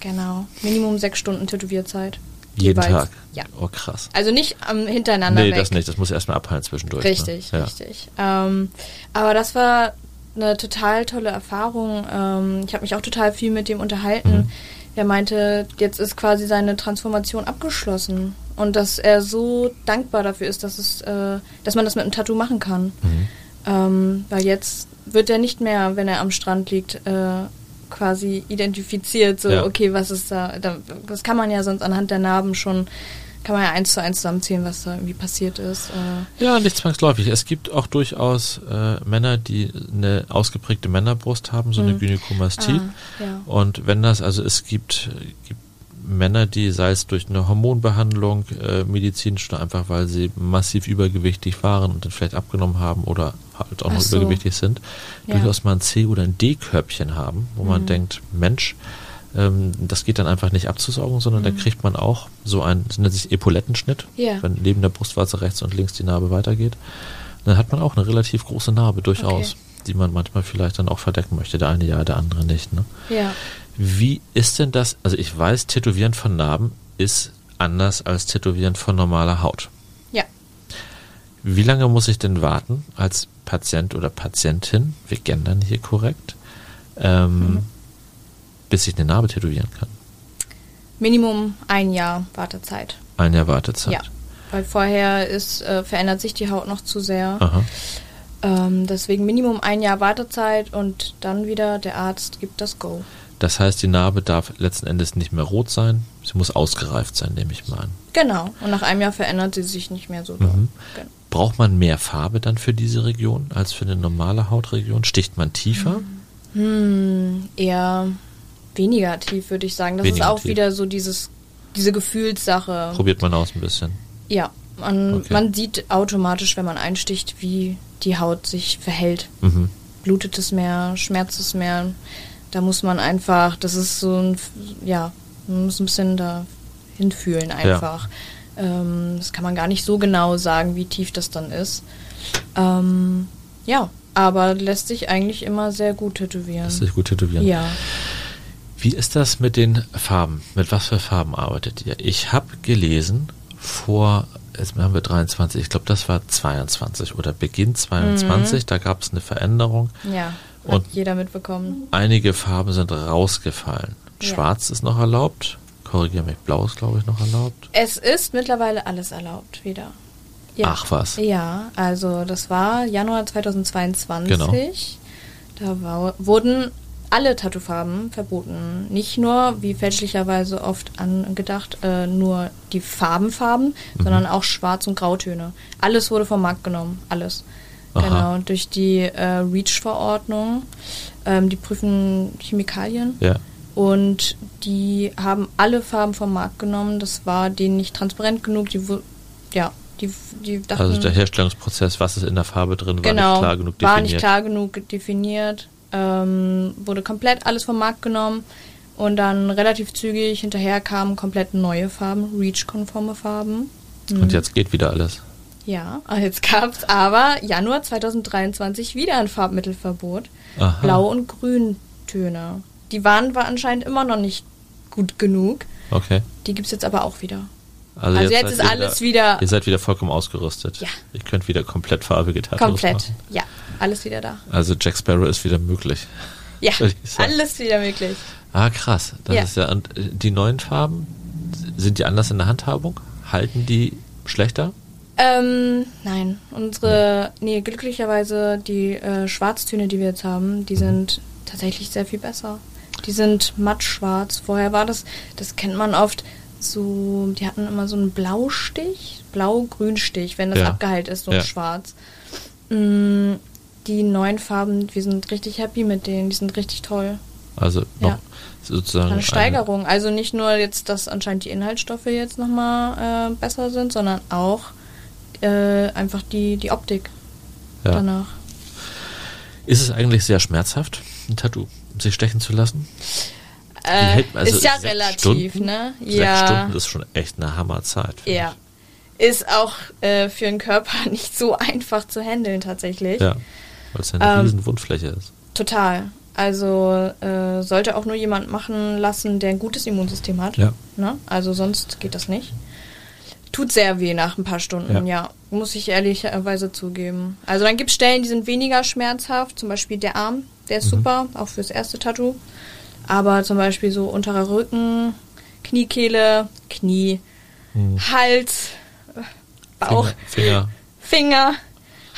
genau. Minimum sechs Stunden Tätowierzeit. Jeden Jeweils. Tag. Ja. Oh, krass. Also nicht ähm, hintereinander Nee, weg. das nicht. Das muss erstmal abheilen zwischendurch. Richtig, ne? ja. richtig. Ähm, aber das war eine total tolle Erfahrung. Ähm, ich habe mich auch total viel mit dem unterhalten. Mhm. Er meinte, jetzt ist quasi seine Transformation abgeschlossen und dass er so dankbar dafür ist, dass es, äh, dass man das mit einem Tattoo machen kann. Mhm. Ähm, weil jetzt wird er nicht mehr, wenn er am Strand liegt, äh, quasi identifiziert, so, Ja. okay, was ist da, da, das kann man ja sonst anhand der Narben schon, kann man ja eins zu eins zusammenzählen, was da irgendwie passiert ist. Äh, Ja, nicht zwangsläufig. Es gibt auch durchaus äh, Männer, die eine ausgeprägte Männerbrust haben, so eine Mhm. Gynäkomastie. Ah, ja. Und wenn das, also es gibt, gibt Männer, die sei es durch eine Hormonbehandlung äh, medizinisch oder einfach weil sie massiv übergewichtig waren und dann vielleicht abgenommen haben oder halt auch Ach noch so. übergewichtig sind, Ja. durchaus mal ein C- oder ein D-Körbchen haben, wo man Mhm. denkt, Mensch, ähm, das geht dann einfach nicht abzusaugen, sondern da kriegt man auch so ein, das nennt sich Epaulettenschnitt, Mhm. Ja. wenn neben der Brustwarze rechts und links die Narbe weitergeht. Dann hat man auch eine relativ große Narbe durchaus, Okay. die man manchmal vielleicht dann auch verdecken möchte. Der eine ja, der andere nicht. Ne? Ja. Wie ist denn das? Also ich weiß, Tätowieren von Narben ist anders als Tätowieren von normaler Haut. Ja. Wie lange muss ich denn warten als Patient oder Patientin, wir gendern hier korrekt, ähm, Mhm. bis ich eine Narbe tätowieren kann? Minimum ein Jahr Wartezeit. Ein Jahr Wartezeit. Ja. Weil vorher ist, äh, verändert sich die Haut noch zu sehr. Aha. Ähm, deswegen Minimum ein Jahr Wartezeit und dann wieder der Arzt gibt das Go. Das heißt, die Narbe darf letzten Endes nicht mehr rot sein. Sie muss ausgereift sein, nehme ich mal an. Genau. Und nach einem Jahr verändert sie sich nicht mehr so. Mhm. Genau. Braucht man mehr Farbe dann für diese Region als für eine normale Hautregion? Sticht man tiefer? Hm, eher weniger tief, würde ich sagen. Das Weniger ist auch tief. wieder so dieses, diese Gefühlssache. Probiert man aus ein bisschen. Ja, man, Okay. man sieht automatisch, wenn man einsticht, wie die Haut sich verhält. Mhm. Blutet es mehr, schmerzt es mehr. Da muss man einfach, das ist so ein, ja, man muss ein bisschen da hinfühlen einfach. Ähm, das kann man gar nicht so genau sagen, wie tief das dann ist. Ähm, ja, aber lässt sich eigentlich immer sehr gut tätowieren. Lässt sich gut tätowieren. Ja. Wie ist das mit den Farben? Mit was für Farben arbeitet ihr? Ich habe gelesen, vor, jetzt haben wir 23, ich glaube, das war 22 oder Beginn 22, da gab es eine Veränderung. Ja, hat Und- jeder mitbekommen. Einige Farben sind rausgefallen. Ja. Schwarz ist noch erlaubt. Korrigiere mich, blau ist, glaube ich, noch erlaubt. Es ist mittlerweile alles erlaubt wieder. Ja. Ach was. Ja, also das war Januar 2022. Genau. Da war, wurden alle Tattoofarben verboten. Nicht nur, wie fälschlicherweise oft angedacht, äh, nur die Farbenfarben, Mhm. sondern auch Schwarz- und Grautöne. Alles wurde vom Markt genommen. Alles. Aha. Genau, durch die äh, REACH-Verordnung. Ähm, die prüfen Chemikalien. Ja. Und die haben alle Farben vom Markt genommen. Das war denen nicht transparent genug. Die, ja, die, die dachten, Also der Herstellungsprozess, was ist in der Farbe drin, war genau, nicht klar genug war definiert. nicht klar genug definiert. Ähm, wurde komplett alles vom Markt genommen. Und dann relativ zügig hinterher kamen komplett neue Farben, REACH-konforme Farben. Und jetzt geht wieder alles. Ja, und jetzt gab es aber Januar 2023 wieder ein Farbmittelverbot. Aha. Blau- und Grüntöne. Die waren war anscheinend immer noch nicht gut genug. Okay. Die gibt es jetzt aber auch wieder. Also, Also jetzt seid ist alles wieder- Ihr seid wieder vollkommen ausgerüstet. Ja. Ihr könnt wieder komplett farbige Tattoos Komplett. machen. Ja, alles wieder da. Also Jack Sparrow ist wieder möglich. Ja, alles wieder möglich. Ah, krass. Das Ja. ist ja. Und die neuen Farben, sind die anders in der Handhabung? Halten die schlechter? Ähm, nein. Unsere, nee, glücklicherweise die äh, Schwarztöne, die wir jetzt haben, die sind tatsächlich sehr viel besser. Die sind mattschwarz. Vorher war das, das kennt man oft, so, die hatten immer so einen Blaustich, Blau-Grünstich, wenn das Ja. abgeheilt ist, so Ja. schwarz. Mm, die neuen Farben, wir sind richtig happy mit denen, die sind richtig toll. Also noch Ja. sozusagen. Eine Steigerung. Also nicht nur jetzt, dass anscheinend die Inhaltsstoffe jetzt nochmal äh, besser sind, sondern auch äh, einfach die, die Optik Ja. danach. Ist es eigentlich sehr schmerzhaft, ein Tattoo, sich stechen zu lassen? Äh, hält- also ist ja sechs relativ, Stunden? ne? Sechs ja. Stunden ist schon echt eine Hammerzeit. ja. Ist auch äh, für den Körper nicht so einfach zu handeln tatsächlich. ich. Ja. Weil es ja eine Ähm, riesen Wundfläche ist. Total. Also äh, sollte auch nur jemand machen lassen, der ein gutes Immunsystem hat. Ja. Ne? Also sonst geht das nicht. Tut sehr weh nach ein paar Stunden, Ja. ja. Muss ich ehrlicherweise zugeben. Also dann gibt es Stellen, die sind weniger schmerzhaft. Zum Beispiel der Arm, der Mhm. ist super, auch fürs erste Tattoo. Aber zum Beispiel so unterer Rücken, Kniekehle, Knie, Hm. Hals, Bauch, Finger, Finger. Finger,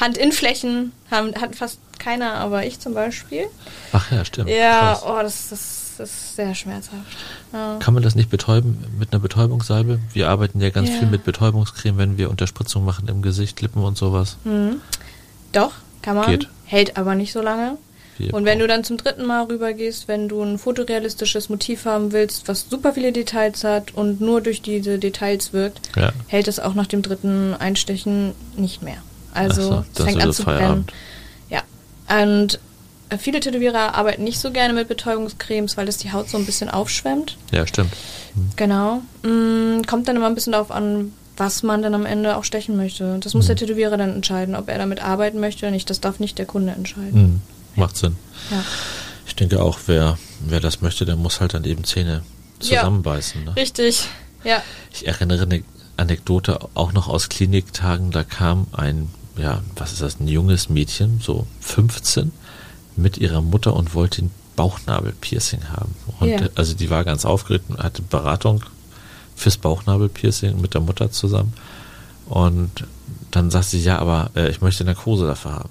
Handinnenflächen haben, hat fast keiner, aber ich zum Beispiel. Ach ja, stimmt. Ja, Krass. oh, das, das, das ist sehr schmerzhaft. Ja. Kann man das nicht betäuben mit einer Betäubungssalbe? Wir arbeiten ja ganz Ja. viel mit Betäubungscreme, wenn wir Unterspritzung machen im Gesicht, Lippen und sowas. Hm. Doch, kann man. Geht. Hält aber nicht so lange. Und wenn du dann zum dritten Mal rübergehst, wenn du ein fotorealistisches Motiv haben willst, was super viele Details hat und nur durch diese Details wirkt, Ja. hält es auch nach dem dritten Einstechen nicht mehr. Also so, es das fängt an so zu brennen. Ja. Und viele Tätowierer arbeiten nicht so gerne mit Betäubungscremes, weil das die Haut so ein bisschen aufschwemmt. Ja, stimmt. Genau. Mm, kommt dann immer ein bisschen darauf an, was man dann am Ende auch stechen möchte. Das muss Mhm. der Tätowierer dann entscheiden, ob er damit arbeiten möchte oder nicht. Das darf nicht der Kunde entscheiden. Mhm. Macht Sinn. Ja. Ich denke auch, wer, wer das möchte, der muss halt dann eben Zähne Ja. zusammenbeißen. Ne? Richtig. Ja. Ich erinnere eine Anekdote auch noch aus Kliniktagen, da kam ein, ja, was ist das, ein junges Mädchen, so 15, mit ihrer Mutter und wollte ein Bauchnabelpiercing haben. Und äh, also die war ganz aufgeregt und hatte Beratung fürs Bauchnabelpiercing mit der Mutter zusammen. Und dann sagt sie, ja, aber äh, ich möchte Narkose dafür haben.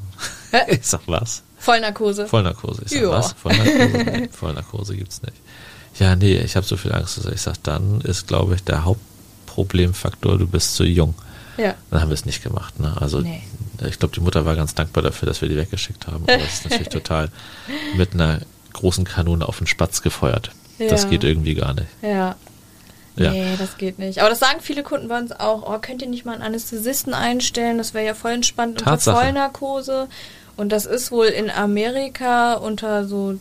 Hä? ich sag, was? Vollnarkose. Vollnarkose. Ich sag, was? Vollnarkose? Nee, Vollnarkose gibt's nicht. Ja, nee, ich habe so viel Angst. Ich sag, dann ist, glaube ich, der Hauptproblemfaktor, du bist zu jung. Ja. Dann haben wir es nicht gemacht. Ne? Also Nee. ich glaube, die Mutter war ganz dankbar dafür, dass wir die weggeschickt haben. Aber das ist natürlich total mit einer großen Kanone auf den Spatz gefeuert. Das Ja. geht irgendwie gar nicht. Ja. Ja. Nee, das geht nicht. Aber das sagen viele Kunden bei uns auch. Oh, könnt ihr nicht mal einen Anästhesisten einstellen? Das wäre ja voll entspannt unter Tatsache. Vollnarkose. Und das ist wohl in Amerika unter so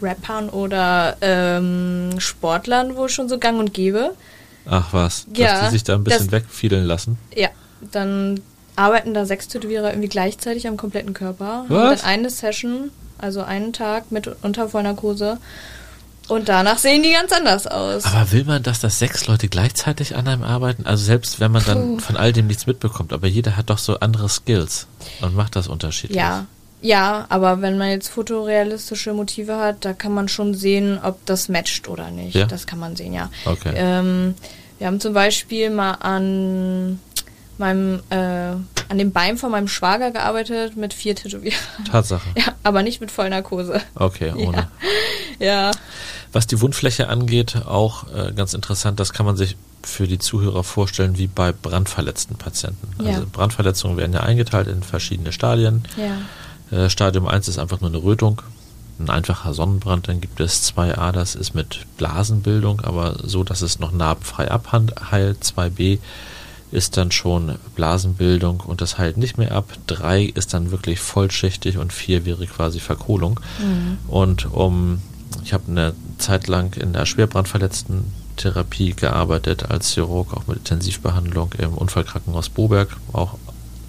Rappern oder ähm, Sportlern wohl schon so gang und gäbe. Ach was, dass Ja, die sich da ein bisschen das- wegfiedeln lassen. Ja, dann arbeiten da sechs Tätowierer irgendwie gleichzeitig am kompletten Körper. Was? dann eine Session, also einen Tag mit unter Vollnarkose. Und danach sehen die ganz anders aus. Aber will man, dass das sechs Leute gleichzeitig an einem arbeiten? Also selbst wenn man dann Puh. von all dem nichts mitbekommt, aber jeder hat doch so andere Skills und macht das unterschiedlich. Ja, ja, aber wenn man jetzt fotorealistische Motive hat, da kann man schon sehen, ob das matcht oder nicht. Ja? Das kann man sehen, ja. Okay. Ähm, wir haben zum Beispiel mal an meinem, äh, an dem Bein von meinem Schwager gearbeitet mit vier Tätowierern. Tatsache. Ja, aber nicht mit Vollnarkose. Okay, ohne. Ja. Was die Wundfläche angeht, auch äh, ganz interessant, das kann man sich für die Zuhörer vorstellen wie bei brandverletzten Patienten. Ja. Also Brandverletzungen werden ja eingeteilt in verschiedene Stadien. Ja. Äh, Stadium 1 ist einfach nur eine Rötung, ein einfacher Sonnenbrand. Dann gibt es 2a, das ist mit Blasenbildung, aber so, dass es noch narbenfrei abheilt. 2b ist dann schon Blasenbildung und das heilt nicht mehr ab. 3 ist dann wirklich vollschichtig und 4 wäre quasi Verkohlung. Und um, ich habe eine Zeit lang in der schwerbrandverletzten Therapie gearbeitet als Chirurg, auch mit Intensivbehandlung im Unfallkrankenhaus Boberg, auch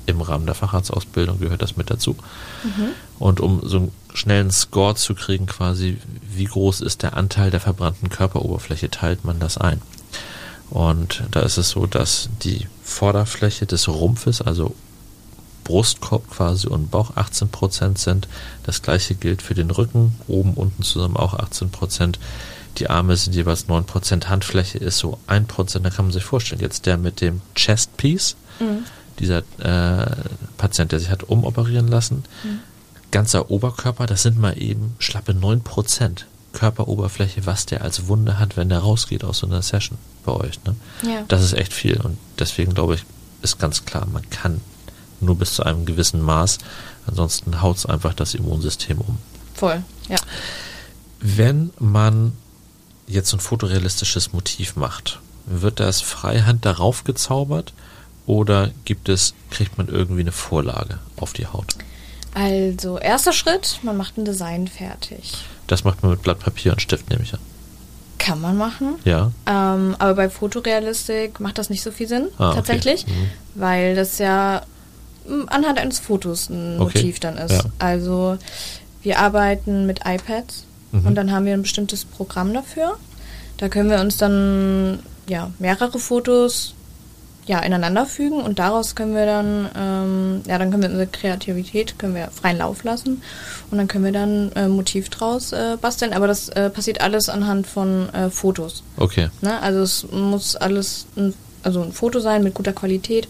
im Rahmen der Facharztausbildung gehört das mit dazu. Und um so einen schnellen Score zu kriegen, quasi, wie groß ist der Anteil der verbrannten Körperoberfläche, teilt man das ein. Und da ist es so, dass die Vorderfläche des Rumpfes, also Brustkorb quasi und Bauch 18% sind. Das gleiche gilt für den Rücken, oben, unten zusammen auch 18%. Die Arme sind jeweils 9%, Handfläche ist so 1%. Da kann man sich vorstellen, jetzt der mit dem Chest Piece, dieser äh, Patient, der sich hat umoperieren lassen, ganzer Oberkörper, das sind mal eben schlappe 9% Körperoberfläche, was der als Wunde hat, wenn der rausgeht aus so einer Session bei euch. Ne? Ja. Das ist echt viel und deswegen glaube ich, ist ganz klar, man kann nur bis zu einem gewissen Maß, ansonsten haut es einfach das Immunsystem um. Voll, ja. Wenn man jetzt ein fotorealistisches Motiv macht, wird das freihand darauf gezaubert oder gibt es, kriegt man irgendwie eine Vorlage auf die Haut? Also, erster Schritt, man macht ein Design fertig. Das macht man mit Blatt Papier und Stift, nehme ich an. Kann man machen. Ja. Ähm, aber bei Fotorealistik macht das nicht so viel Sinn, Ah, okay. tatsächlich, Mhm. weil das ja anhand eines Fotos ein Okay. Motiv dann ist. Ja. Also wir arbeiten mit iPads Mhm. und dann haben wir ein bestimmtes Programm dafür. Da können wir uns dann ja mehrere Fotos ja ineinander fügen und daraus können wir dann ähm, ja dann können wir unsere Kreativität können wir freien Lauf lassen und dann können wir dann äh, Motiv draus äh, basteln. Aber das äh, passiert alles anhand von äh, Fotos. Okay. Ne? Also es muss alles ein, also ein Foto sein mit guter Qualität.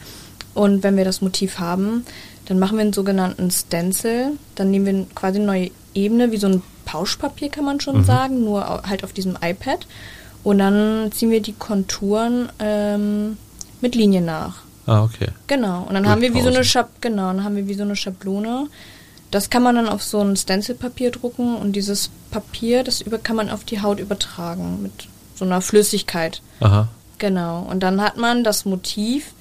Und wenn wir das Motiv haben, dann machen wir einen sogenannten Stencil. Dann nehmen wir quasi eine neue Ebene, wie so ein Pauschpapier kann man schon sagen, nur halt auf diesem iPad. Und dann ziehen wir die Konturen ähm, mit Linien nach. Ah, okay. Genau. Und dann haben wir wie so eine. Schab genau, dann haben wir wie so eine Schablone. Das kann man dann auf so ein Stencilpapier drucken und dieses Papier, das über kann man auf die Haut übertragen mit so einer Flüssigkeit. Aha. Genau. Und dann hat man das Motiv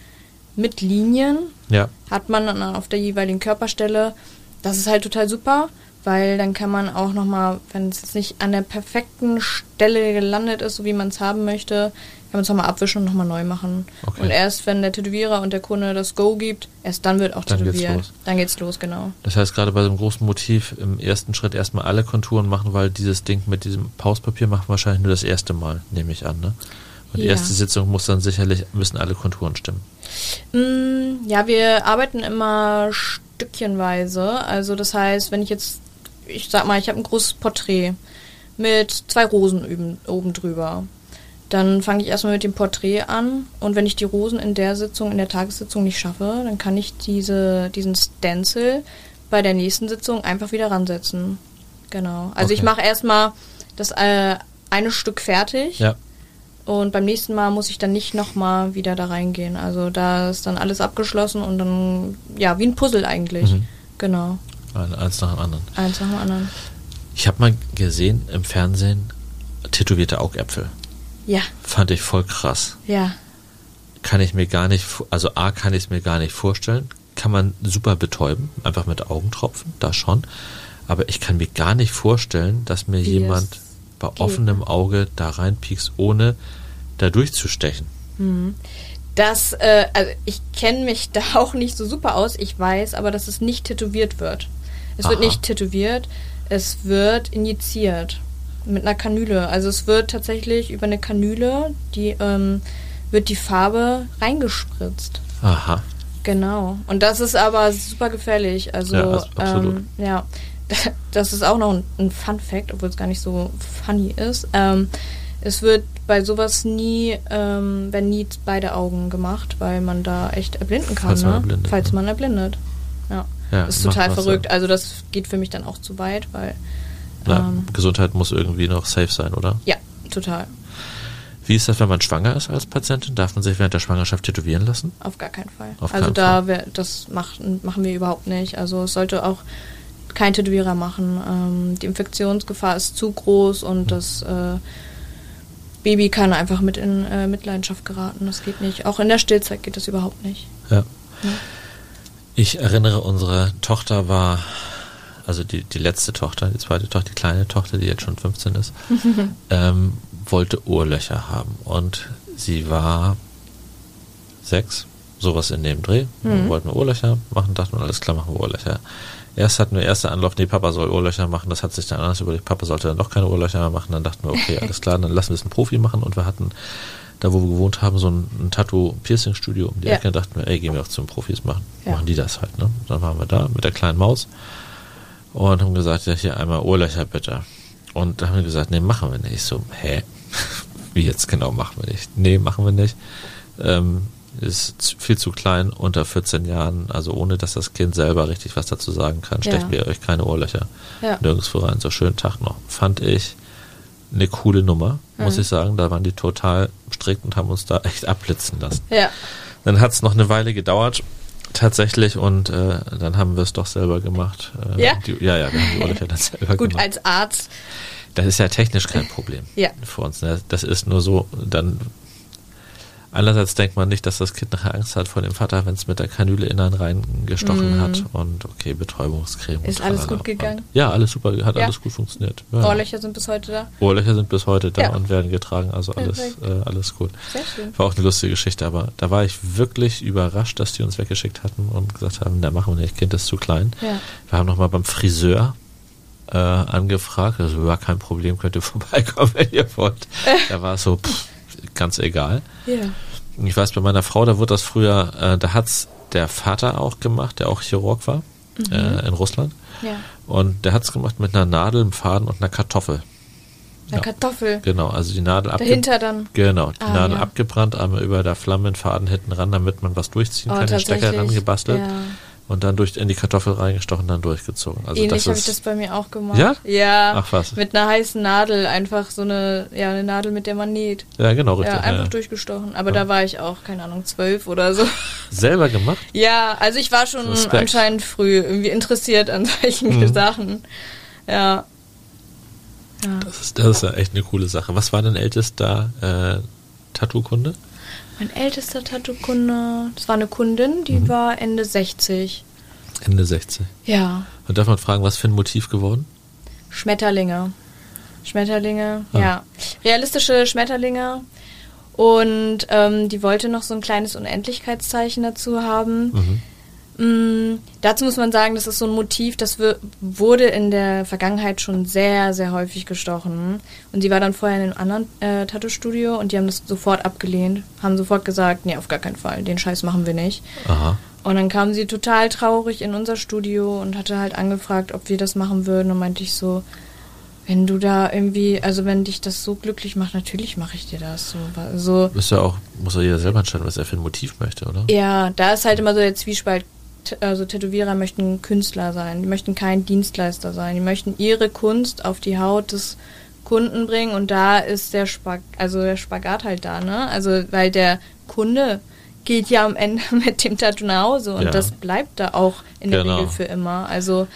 mit Linien, Ja. hat man dann auf der jeweiligen Körperstelle. Das ist halt total super, weil dann kann man auch nochmal, wenn es jetzt nicht an der perfekten Stelle gelandet ist, so wie man es haben möchte, kann man es nochmal abwischen und nochmal neu machen. Okay. Und erst wenn der Tätowierer und der Kunde das Go gibt, erst dann wird auch Dann geht's tätowiert. los. Dann geht's los, genau. Das heißt, gerade bei so einem großen Motiv im ersten Schritt erstmal alle Konturen machen, weil dieses Ding mit diesem Pauspapier machen wir wahrscheinlich nur das erste Mal, nehme ich an, ne? Und die Ja. erste Sitzung muss dann sicherlich, müssen alle Konturen stimmen. Mm, ja, wir arbeiten immer stückchenweise. Also das heißt, wenn ich jetzt, ich sag mal, ich habe ein großes Porträt mit zwei Rosen üben, oben drüber. Dann fange ich erstmal mit dem Porträt an und wenn ich die Rosen in der Sitzung, in der Tagessitzung nicht schaffe, dann kann ich diese, diesen Stencil bei der nächsten Sitzung einfach wieder ransetzen. Genau. Also ich Okay. mache erstmal das äh, eine Stück fertig Ja. und beim nächsten Mal muss ich dann nicht nochmal wieder da reingehen. Also da ist dann alles abgeschlossen und dann, ja, wie ein Puzzle eigentlich. Mhm. Genau. Ein- Eins nach dem anderen. Eins nach dem anderen. Ich habe mal gesehen im Fernsehen tätowierte Augäpfel. Ja, Fand ich voll krass. ja. Kann ich mir gar nicht, also A, kann ich es mir gar nicht vorstellen. Kann man super betäuben, einfach mit Augentropfen, da schon. Aber ich kann mir gar nicht vorstellen, dass mir Wie jemand bei offenem Auge da reinpiekst, ohne da durchzustechen. Das, äh, also ich kenne mich da auch nicht so super aus. Ich weiß aber, dass es nicht tätowiert wird. Es wird Aha. nicht tätowiert, es wird injiziert mit einer Kanüle. Also es wird tatsächlich über eine Kanüle, die ähm, wird die Farbe reingespritzt. Aha. Genau. Und das ist aber super gefährlich. Also, Ja, also ähm, ja. Das ist auch noch ein, ein Fun Fact, obwohl es gar nicht so funny ist. Ähm, es wird bei sowas nie, ähm, werden nie beide Augen gemacht, weil man da echt erblinden kann. Falls man ne? erblindet, Falls ne? man erblindet. Ja. Ja, das ist total verrückt. Also das geht für mich dann auch zu weit, weil Ja, ähm, Gesundheit muss irgendwie noch safe sein, oder? ja, total. Wie ist das, wenn man schwanger ist als Patientin? Darf man sich während der Schwangerschaft tätowieren lassen? Auf gar keinen Fall. Auf also keinen da wär, das machen, machen wir überhaupt nicht. Also es sollte auch kein Tätowierer machen. Ähm, die Infektionsgefahr ist zu groß und das äh, Baby kann einfach mit in äh, Mitleidenschaft geraten. Das geht nicht. Auch in der Stillzeit geht das überhaupt nicht. Ja. Ich erinnere, unsere Tochter war, also die, die letzte Tochter, die zweite Tochter, die kleine Tochter, die jetzt schon 15 ist, ähm, wollte Ohrlöcher haben. Und sie war sechs, sowas in dem Dreh. Wir wollten wir Ohrlöcher machen, dachten wir, alles klar, machen wir Ohrlöcher. Erst hatten wir erster Anlauf, nee, Papa soll Ohrlöcher machen. Das hat sich dann anders überlegt. Papa sollte dann doch keine Ohrlöcher mehr machen. Dann dachten wir, okay, alles klar, dann lassen wir es einen Profi machen. Und wir hatten da, wo wir gewohnt haben, so ein, ein Tattoo-Piercing-Studio um die Ja. Ecke. Dachten wir, ey, gehen wir auch zum Profis machen. Ja. Machen die das halt, ne? Dann waren wir da mit der kleinen Maus und haben gesagt, ja, hier einmal Ohrlöcher bitte. Und dann haben wir gesagt, nee, machen wir nicht. Ich So, hä? Wie jetzt genau machen wir nicht? Nee, machen wir nicht. Ähm, ist viel zu klein, unter 14 Jahren, also ohne dass das Kind selber richtig was dazu sagen kann, Ja. stechen wir euch keine Ohrlöcher Ja. nirgendwo rein. So schönen Tag noch. Fand ich eine coole Nummer, muss Mhm. ich sagen. Da waren die total strikt und haben uns da echt abblitzen lassen. Ja. Dann hat es noch eine Weile gedauert, tatsächlich, und äh, dann haben wir es doch selber gemacht. Äh, Ja? Die, ja, ja, wir haben die Ohrlöcher dann selber Gut, gemacht. als Arzt. Das ist ja technisch kein Problem Ja. für uns. Ne? Das ist nur so, dann einerseits denkt man nicht, dass das Kind nachher Angst hat vor dem Vater, wenn es mit der Kanüle innen reingestochen Mhm. hat und okay, Betäubungscreme. und Ist alles gut gegangen? Und, ja, alles super, hat Ja. alles gut funktioniert. Ja. Ohrlöcher sind bis heute da. Ohrlöcher sind bis heute da Ja. und werden getragen, also alles, äh, alles gut. Sehr schön. War auch eine lustige Geschichte, aber da war ich wirklich überrascht, dass die uns weggeschickt hatten und gesagt haben, da machen wir nicht, Kind ist zu klein. Ja. Wir haben nochmal beim Friseur äh, angefragt, also war kein Problem, könnt ihr vorbeikommen, wenn ihr wollt. Da war es so, pff, ganz egal. Und Ich weiß, bei meiner Frau, da wurde das früher, äh, da hat's der Vater auch gemacht, der auch Chirurg war, äh, in Russland. Ja. Und der hat's gemacht mit einer Nadel, einem Faden und einer Kartoffel. Eine Ja. Kartoffel. Genau, also die Nadel abge Dahinter dann. Genau, die Ah, Nadel ja. abgebrannt, einmal über der Flamme den Faden hinten ran, damit man was durchziehen Oh, kann, den Stecker ran gebastelt. Ja. Und dann durch in die Kartoffel reingestochen, dann durchgezogen. Also Ähnlich habe ich das bei mir auch gemacht. Ja? Ja. Ach was. Mit einer heißen Nadel, einfach so eine, ja, eine Nadel, mit der man näht. Ja, genau, richtig. Ja, einfach ja. durchgestochen. Aber ja. da war ich auch, keine Ahnung, zwölf oder so. Selber gemacht? Ja, also ich war schon Respekt. anscheinend früh irgendwie interessiert an solchen mhm. Sachen. Ja. ja. Das, ist, das ist ja echt eine coole Sache. Was war dein ältester äh, Tattoo-Kunde? Mein ältester Tattoo-Kunde, das war eine Kundin, die mhm. war Ende 60. Ende 60? Ja. Und darf man fragen, was für ein Motiv geworden? Schmetterlinge. Schmetterlinge, ah. ja. Realistische Schmetterlinge. Und ähm, die wollte noch so ein kleines Unendlichkeitszeichen dazu haben. Mhm. Mm, dazu muss man sagen, das ist so ein Motiv, das wurde in der Vergangenheit schon sehr, sehr häufig gestochen. Und sie war dann vorher in einem anderen äh, Tattoo-Studio und die haben das sofort abgelehnt, haben sofort gesagt, nee, auf gar keinen Fall, den Scheiß machen wir nicht. Aha. Und dann kam sie total traurig in unser Studio und hatte halt angefragt, ob wir das machen würden. Und meinte ich so, wenn du da irgendwie, also wenn dich das so glücklich macht, natürlich mache ich dir das so. Bist ja auch, muss ja jeder selber entscheiden, was er für ein Motiv möchte, oder? Ja, da ist halt immer so der Zwiespalt also Tätowierer möchten Künstler sein, die möchten kein Dienstleister sein, die möchten ihre Kunst auf die Haut des Kunden bringen und da ist der Spag also der Spagat halt da, ne? Also weil der Kunde geht ja am Ende mit dem Tattoo nach Hause und ja. das bleibt da auch in der genau. Regel für immer. Also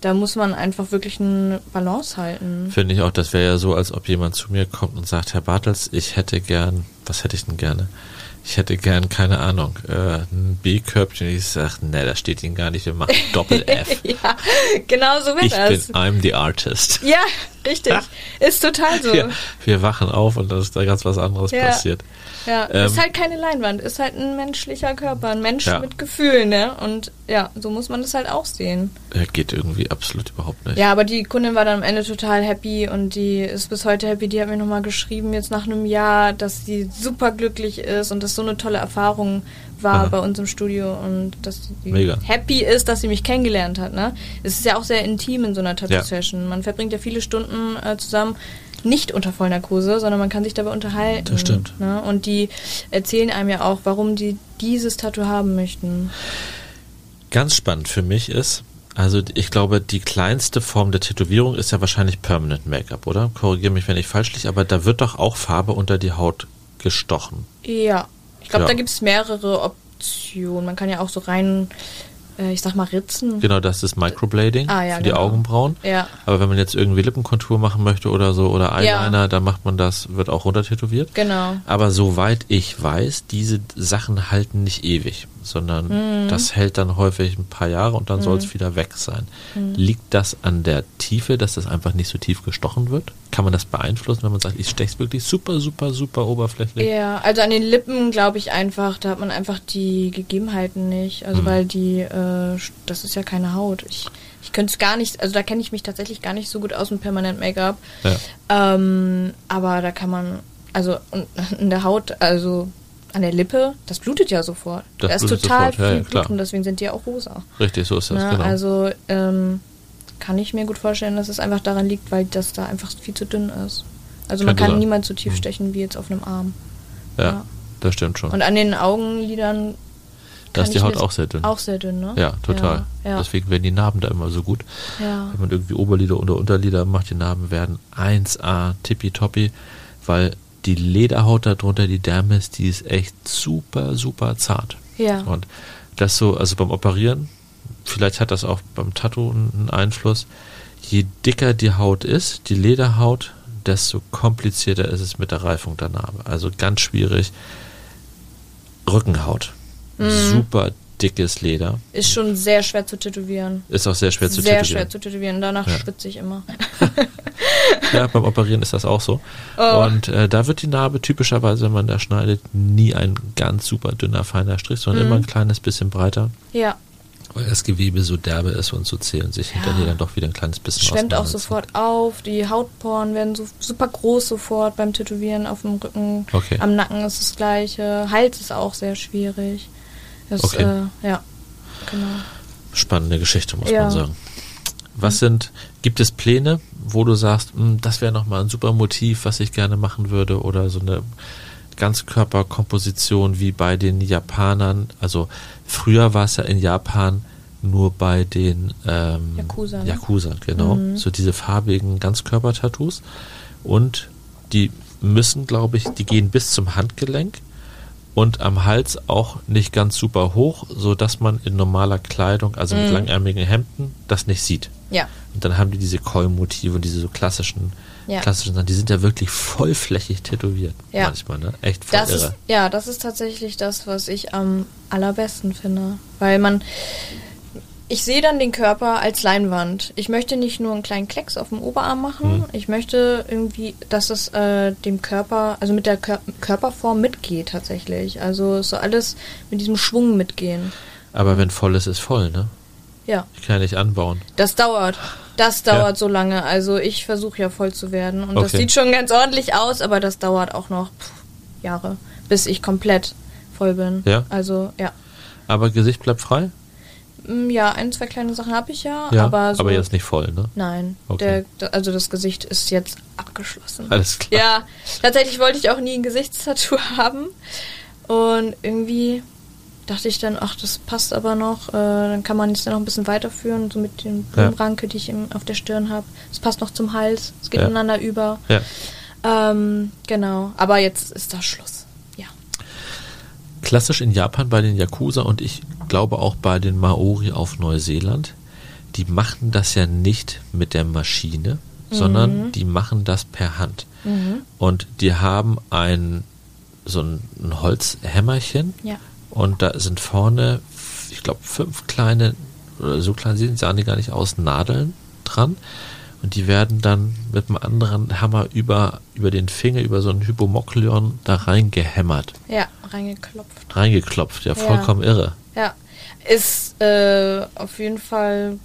da muss man einfach wirklich eine Balance halten. Finde ich auch, das wäre ja so, als ob jemand zu mir kommt und sagt, Herr Bartels, ich hätte gern, was hätte ich denn gerne? Ich hätte gern, keine Ahnung, äh, ein B-Körbchen. Ich sage, ne, das steht Ihnen gar nicht, wir machen Doppel-F. ja, genau so wird ich das. Ich bin I'm the Artist. Ja, richtig. ist total so. Wir, wir, wachen auf und dann ist da ganz was anderes ja. passiert. Ja, ähm, ist halt keine Leinwand, ist halt ein menschlicher Körper, ein Mensch ja. mit Gefühlen, ne? Und ja, so muss man das halt auch sehen. Ja, geht irgendwie absolut überhaupt nicht. Ja, aber die Kundin war dann am Ende total happy und die ist bis heute happy. Die hat mir nochmal geschrieben, jetzt nach einem Jahr, dass sie super glücklich ist und das so eine tolle Erfahrung war Aha. bei uns im Studio und dass sie Mega. happy ist, dass sie mich kennengelernt hat. Ne? Es ist ja auch sehr intim in so einer Tattoo-Session. Ja. Man verbringt ja viele Stunden äh, zusammen nicht unter Vollnarkose, sondern man kann sich dabei unterhalten. Das stimmt. Ne? Und die erzählen einem ja auch, warum die dieses Tattoo haben möchten. Ganz spannend für mich ist, also ich glaube, die kleinste Form der Tätowierung ist ja wahrscheinlich Permanent Make-up, oder? Korrigiere mich, wenn ich falsch liege, aber da wird doch auch Farbe unter die Haut gestochen. Ja, ich glaube, ja. da gibt es mehrere Optionen. Man kann ja auch so rein äh, ich sag mal Ritzen. Genau, das ist Microblading ah, ja, für die genau. Augenbrauen. Ja. Aber wenn man jetzt irgendwie Lippenkontur machen möchte oder so oder Eyeliner, ja. dann macht man das, wird auch runtertätowiert. Genau. Aber soweit ich weiß, diese Sachen halten nicht ewig sondern mhm. das hält dann häufig ein paar Jahre und dann mhm. soll es wieder weg sein. Mhm. Liegt das an der Tiefe, dass das einfach nicht so tief gestochen wird? Kann man das beeinflussen, wenn man sagt, ich steche es wirklich super, super, super oberflächlich? Ja, also an den Lippen glaube ich einfach, da hat man einfach die Gegebenheiten nicht. Also mhm. weil die, äh, das ist ja keine Haut. Ich, ich könnte es gar nicht, also da kenne ich mich tatsächlich gar nicht so gut aus mit Permanent Make-up. Ja. Ähm, aber da kann man, also in der Haut, also an der Lippe, das blutet ja sofort. Das da ist total sofort. viel ja, Blut und deswegen sind die ja auch rosa. Richtig, so ist das, Na, genau. Also ähm, kann ich mir gut vorstellen, dass es einfach daran liegt, weil das da einfach viel zu dünn ist. Also man kann niemand so tief mhm. stechen wie jetzt auf einem Arm. Ja, ja, das stimmt schon. Und an den Augenlidern da ist die Haut auch sehr dünn. Auch sehr dünn, ne? Ja, total. Ja, ja. Deswegen werden die Narben da immer so gut. Ja. Wenn man irgendwie Oberlider oder Unterlider macht, die Narben werden 1A tippitoppi, weil die Lederhaut darunter, die Dermis, die ist echt super, super zart. Ja. Und das so, also beim Operieren, vielleicht hat das auch beim Tattoo einen Einfluss. Je dicker die Haut ist, die Lederhaut, desto komplizierter ist es mit der Reifung der Narbe. Also ganz schwierig. Rückenhaut. Mhm. Super dickes Leder. Ist schon sehr schwer zu tätowieren. Ist auch sehr schwer zu sehr tätowieren. Sehr schwer zu tätowieren. Danach ja. schwitze ich immer. ja, beim Operieren ist das auch so. Oh. Und äh, da wird die Narbe typischerweise, wenn man da schneidet, nie ein ganz super dünner, feiner Strich, sondern mhm. immer ein kleines bisschen breiter. Ja. Weil das Gewebe so derbe ist und so zäh und sich ja. hinterher dann doch wieder ein kleines bisschen Schwemmt auch sofort auf, die Hautporen werden so super groß sofort beim Tätowieren auf dem Rücken. Okay. Am Nacken ist das gleiche. Hals ist auch sehr schwierig. Das, okay. Äh, ja, genau. Spannende Geschichte, muss ja. man sagen. Was sind, gibt es Pläne, wo du sagst, hm, das wäre nochmal ein super Motiv, was ich gerne machen würde oder so eine Ganzkörperkomposition wie bei den Japanern? Also früher war es ja in Japan nur bei den ähm, Yakuza, ne? Yakuza, genau. Mhm. So diese farbigen Ganzkörper-Tattoos. Und die müssen, glaube ich, die gehen bis zum Handgelenk und am Hals auch nicht ganz super hoch, so dass man in normaler Kleidung, also mit Mhm. langärmigen Hemden, das nicht sieht. Ja. Und dann haben die diese Keulmotive und diese so klassischen, Ja. klassischen Sachen, die sind ja wirklich vollflächig tätowiert. Ja. Manchmal, ne? Echt voll Das irre. ist, ja, das ist tatsächlich das, was ich am allerbesten finde. Weil man. Ich sehe dann den Körper als Leinwand. Ich möchte nicht nur einen kleinen Klecks auf dem Oberarm machen. Mhm. Ich möchte irgendwie, dass es äh, dem Körper, also mit der Kör Körperform mitgeht tatsächlich. Also es soll alles mit diesem Schwung mitgehen. Aber wenn voll ist, ist voll, ne? Ja, Ich kann ja nicht anbauen. das dauert. Das dauert Ja. so lange. Also ich versuche ja voll zu werden. Und das Okay. sieht schon ganz ordentlich aus, aber das dauert auch noch pff, Jahre, bis ich komplett voll bin. Ja? Also ja. Aber Gesicht bleibt frei? Mm, Ja, ein, zwei kleine Sachen habe ich ja, Ja, aber so. jetzt nicht voll, ne? Nein, Okay. der, also das Gesicht ist jetzt abgeschlossen. Alles klar. Ja, tatsächlich wollte ich auch nie ein Gesichtstattoo haben. Und irgendwie dachte ich dann, ach, das passt aber noch. Äh, dann kann man es ja noch ein bisschen weiterführen, so mit Ja. Blumenranke, die ich im, auf der Stirn habe. Es passt noch zum Hals, es geht Ja. ineinander über. Ja. Ähm, genau, aber jetzt ist da Schluss. Ja. Klassisch in Japan bei den Yakuza und ich glaube auch bei den Maori auf Neuseeland. Die machen das ja nicht mit der Maschine, sondern die machen das per Hand. Mhm. Und die haben ein so ein, ein Holzhämmerchen Ja. Und da sind vorne, ich glaube, fünf kleine, oder so klein sind, sahen die gar nicht aus, Nadeln dran. Und die werden dann mit einem anderen Hammer über, über den Finger, über so einen Hypomokleon da reingehämmert, Ja, reingeklopft. reingeklopft. Ja, Ja. vollkommen irre. Ja, ist äh, auf jeden Fall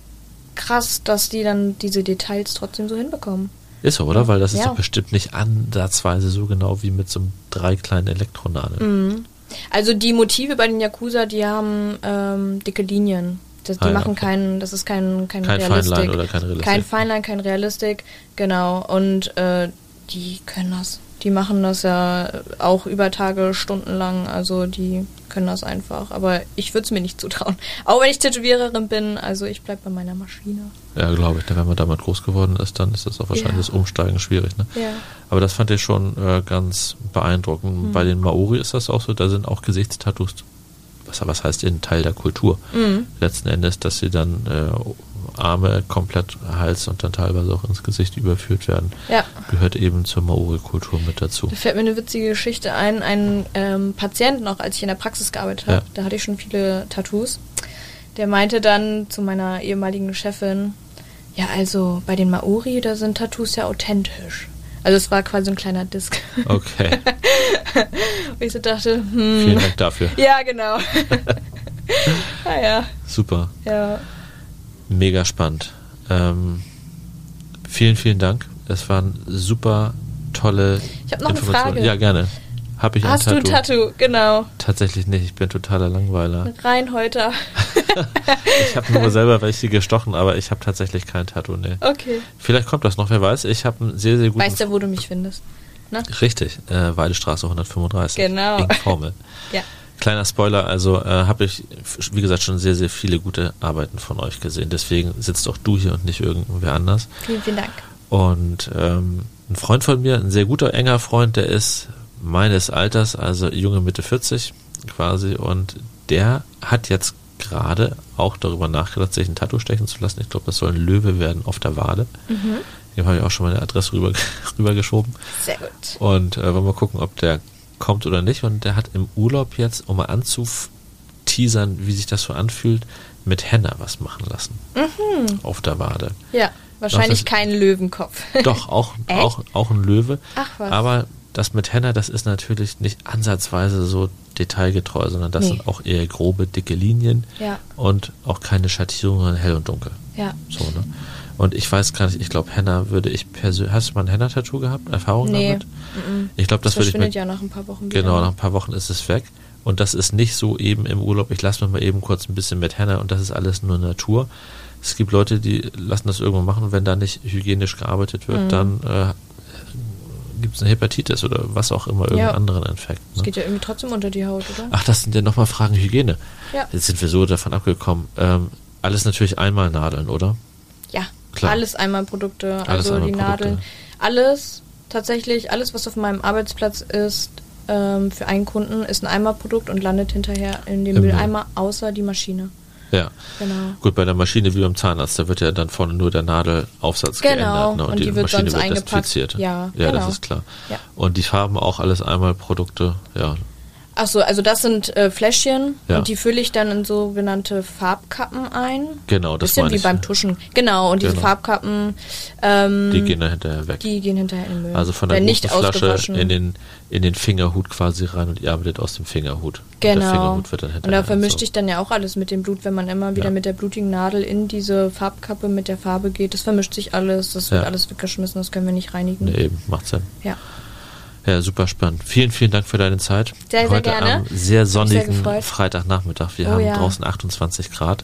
krass, dass die dann diese Details trotzdem so hinbekommen. Ist so, oder? Weil das ist Ja. doch bestimmt nicht ansatzweise so genau wie mit so einem drei kleinen Elektronadeln. Mhm. Also die Motive bei den Yakuza, die haben ähm, dicke Linien. Das, die Ah ja, machen okay. keinen, das ist kein, kein, Kein Realistik. Feinline oder kein Realistik. Kein Feinline, kein Realistik, genau. Und äh, die können das. Die machen das ja auch über Tage, stundenlang. Also die können das einfach. Aber ich würde es mir nicht zutrauen. Auch wenn ich Tätowiererin bin, also ich bleib bei meiner Maschine. Ja, glaube ich. Wenn man damit groß geworden ist, dann ist das auch wahrscheinlich Ja. das Umsteigen schwierig. Ne? Ja. Aber das fand ich schon äh, ganz beeindruckend. Mhm. Bei den Maori ist das auch so, da sind auch Gesichtstattoos, was, was heißt in Teil der Kultur. Mhm. Letzten Endes, dass sie dann äh, Arme komplett Hals und dann teilweise auch ins Gesicht überführt werden, Ja. gehört eben zur Maori-Kultur mit dazu. Da fällt mir eine witzige Geschichte ein. Ein ähm, Patient noch, als ich in der Praxis gearbeitet habe, Ja. da hatte ich schon viele Tattoos. Der meinte dann zu meiner ehemaligen Chefin, ja, also bei den Maori, da sind Tattoos ja authentisch. Also es war quasi so ein kleiner Disk. Okay, Und ich so dachte, hm. vielen Dank dafür. Ja, genau. ah ja, Super, ja. Mega spannend. Ähm, vielen, vielen Dank. Es waren super tolle Ich hab noch eine Informationen. Frage. Ja, gerne. Habe ich Hast ein du Tattoo? ein Tattoo? Genau. Tatsächlich nicht. Ich bin totaler Langweiler. Ein Reinhäuter. Ich habe nur selber welche gestochen, aber ich habe tatsächlich kein Tattoo. Nee. Okay. Vielleicht kommt das noch, wer weiß. Ich habe einen sehr, sehr guten. Weißt du, wo du mich findest? Ne? Richtig, äh, Weidestraße 135. Genau. In Formel. Ja. Kleiner Spoiler, also äh, habe ich, wie gesagt, schon sehr, sehr viele gute Arbeiten von euch gesehen. Deswegen sitzt auch du hier und nicht irgendwer anders. Vielen, vielen Dank. Und ähm, ein Freund von mir, ein sehr guter, enger Freund, der ist meines Alters, also junge Mitte 40 quasi, und der hat jetzt gerade auch darüber nachgedacht, sich ein Tattoo stechen zu lassen. Ich glaube, das soll ein Löwe werden auf der Wade. Mhm. Dem habe ich auch schon meine Adresse rüber, rübergeschoben. Sehr gut. Und äh, wollen wir gucken, ob der kommt oder nicht. Und der hat im Urlaub jetzt, um mal anzuteasern, wie sich das so anfühlt, mit Henna was machen lassen. Mhm. Auf der Wade. Ja, wahrscheinlich kein Löwenkopf. Doch, auch, auch, auch ein Löwe. Ach was. Aber das mit Henna, das ist natürlich nicht ansatzweise so detailgetreu, sondern das Nee. sind auch eher grobe, dicke Linien Ja. und auch keine Schattierungen, sondern hell und dunkel. Ja. So, ne? Und ich weiß gar nicht, ich glaube, Henna würde ich persönlich. Hast du mal ein Henna-Tattoo gehabt? Erfahrung Nee. damit? Mhm. Ich glaube, das, Das würde ich mir. ja nach ein paar Wochen wieder. Genau, nach ein paar Wochen ist es weg. Und das ist nicht so eben im Urlaub, ich lasse mir mal eben kurz ein bisschen mit Henna und das ist alles nur Natur. Es gibt Leute, die lassen das irgendwo machen und wenn da nicht hygienisch gearbeitet wird, Mhm. dann äh, gibt es eine Hepatitis oder was auch immer, irgendeinen Ja. anderen Infekt. Es Ne? geht ja irgendwie trotzdem unter die Haut, oder? Ach, das sind ja nochmal Fragen Hygiene. Ja. Jetzt sind wir so davon abgekommen. Ähm, alles natürlich einmal Nadeln, oder? Ja, Klar. alles einmal Produkte, also die. Nadeln, alles tatsächlich, alles was auf meinem Arbeitsplatz ist ähm, für einen Kunden ist ein Einmalprodukt und landet hinterher in dem Im Müll. Mülleimer, außer die Maschine. Ja. Genau. Gut, bei der Maschine wie beim Zahnarzt, da wird ja dann vorne nur der Nadelaufsatz Genau, geändert. Ne? und die wird sonst eingepackt. desinfiziert. Ja, ja das genau. ist klar. Ja. Und die Farben auch alles einmal Produkte, ja. Ach so, also das sind äh, Fläschchen Ja. und die fülle ich dann in sogenannte Farbkappen ein. Genau, das Bisschen wie ich. beim Tuschen. Genau, und diese Genau. Farbkappen, ähm, Die gehen dann hinterher weg. die gehen hinterher in den Müll. Also von der nicht Flasche in den, in den Fingerhut quasi rein und ihr arbeitet aus dem Fingerhut. Und der Genau. Fingerhut wird dann Und hinterher. da vermischt so. sich dann ja auch alles mit dem Blut, wenn man immer wieder Ja. mit der blutigen Nadel in diese Farbkappe mit der Farbe geht. Das vermischt sich alles, das wird Ja. alles weggeschmissen, das können wir nicht reinigen. Nee, eben, macht Sinn. Ja. Ja, super spannend. Vielen, vielen Dank für deine Zeit. Sehr, sehr Heute gerne. am sehr sehr sonnigen gefreut. Freitagnachmittag. Wir Oh haben ja. draußen 28 Grad.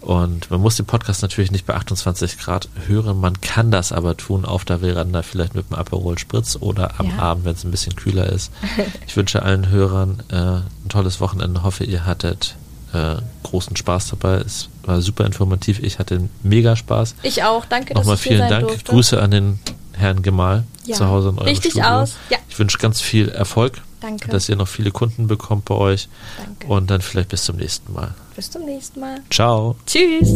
Und man muss den Podcast natürlich nicht bei 28 Grad hören. Man kann das aber tun auf der Veranda, vielleicht mit einem Aperol Spritz oder am Ja. Abend, wenn es ein bisschen kühler ist. Ich wünsche allen Hörern äh, ein tolles Wochenende. Hoffe, ihr hattet äh, großen Spaß dabei. Es war super informativ. Ich hatte mega Spaß. Ich auch, danke, Nochmal dass ich vielen Dank. durfte. Grüße an den Herrn Gemahl Ja. zu Hause in eurem Richtig Studio. aus. Ja. Ich wünsche ganz viel Erfolg, Danke. dass ihr noch viele Kunden bekommt bei euch Danke. und dann vielleicht bis zum nächsten Mal. Bis zum nächsten Mal. Ciao. Tschüss.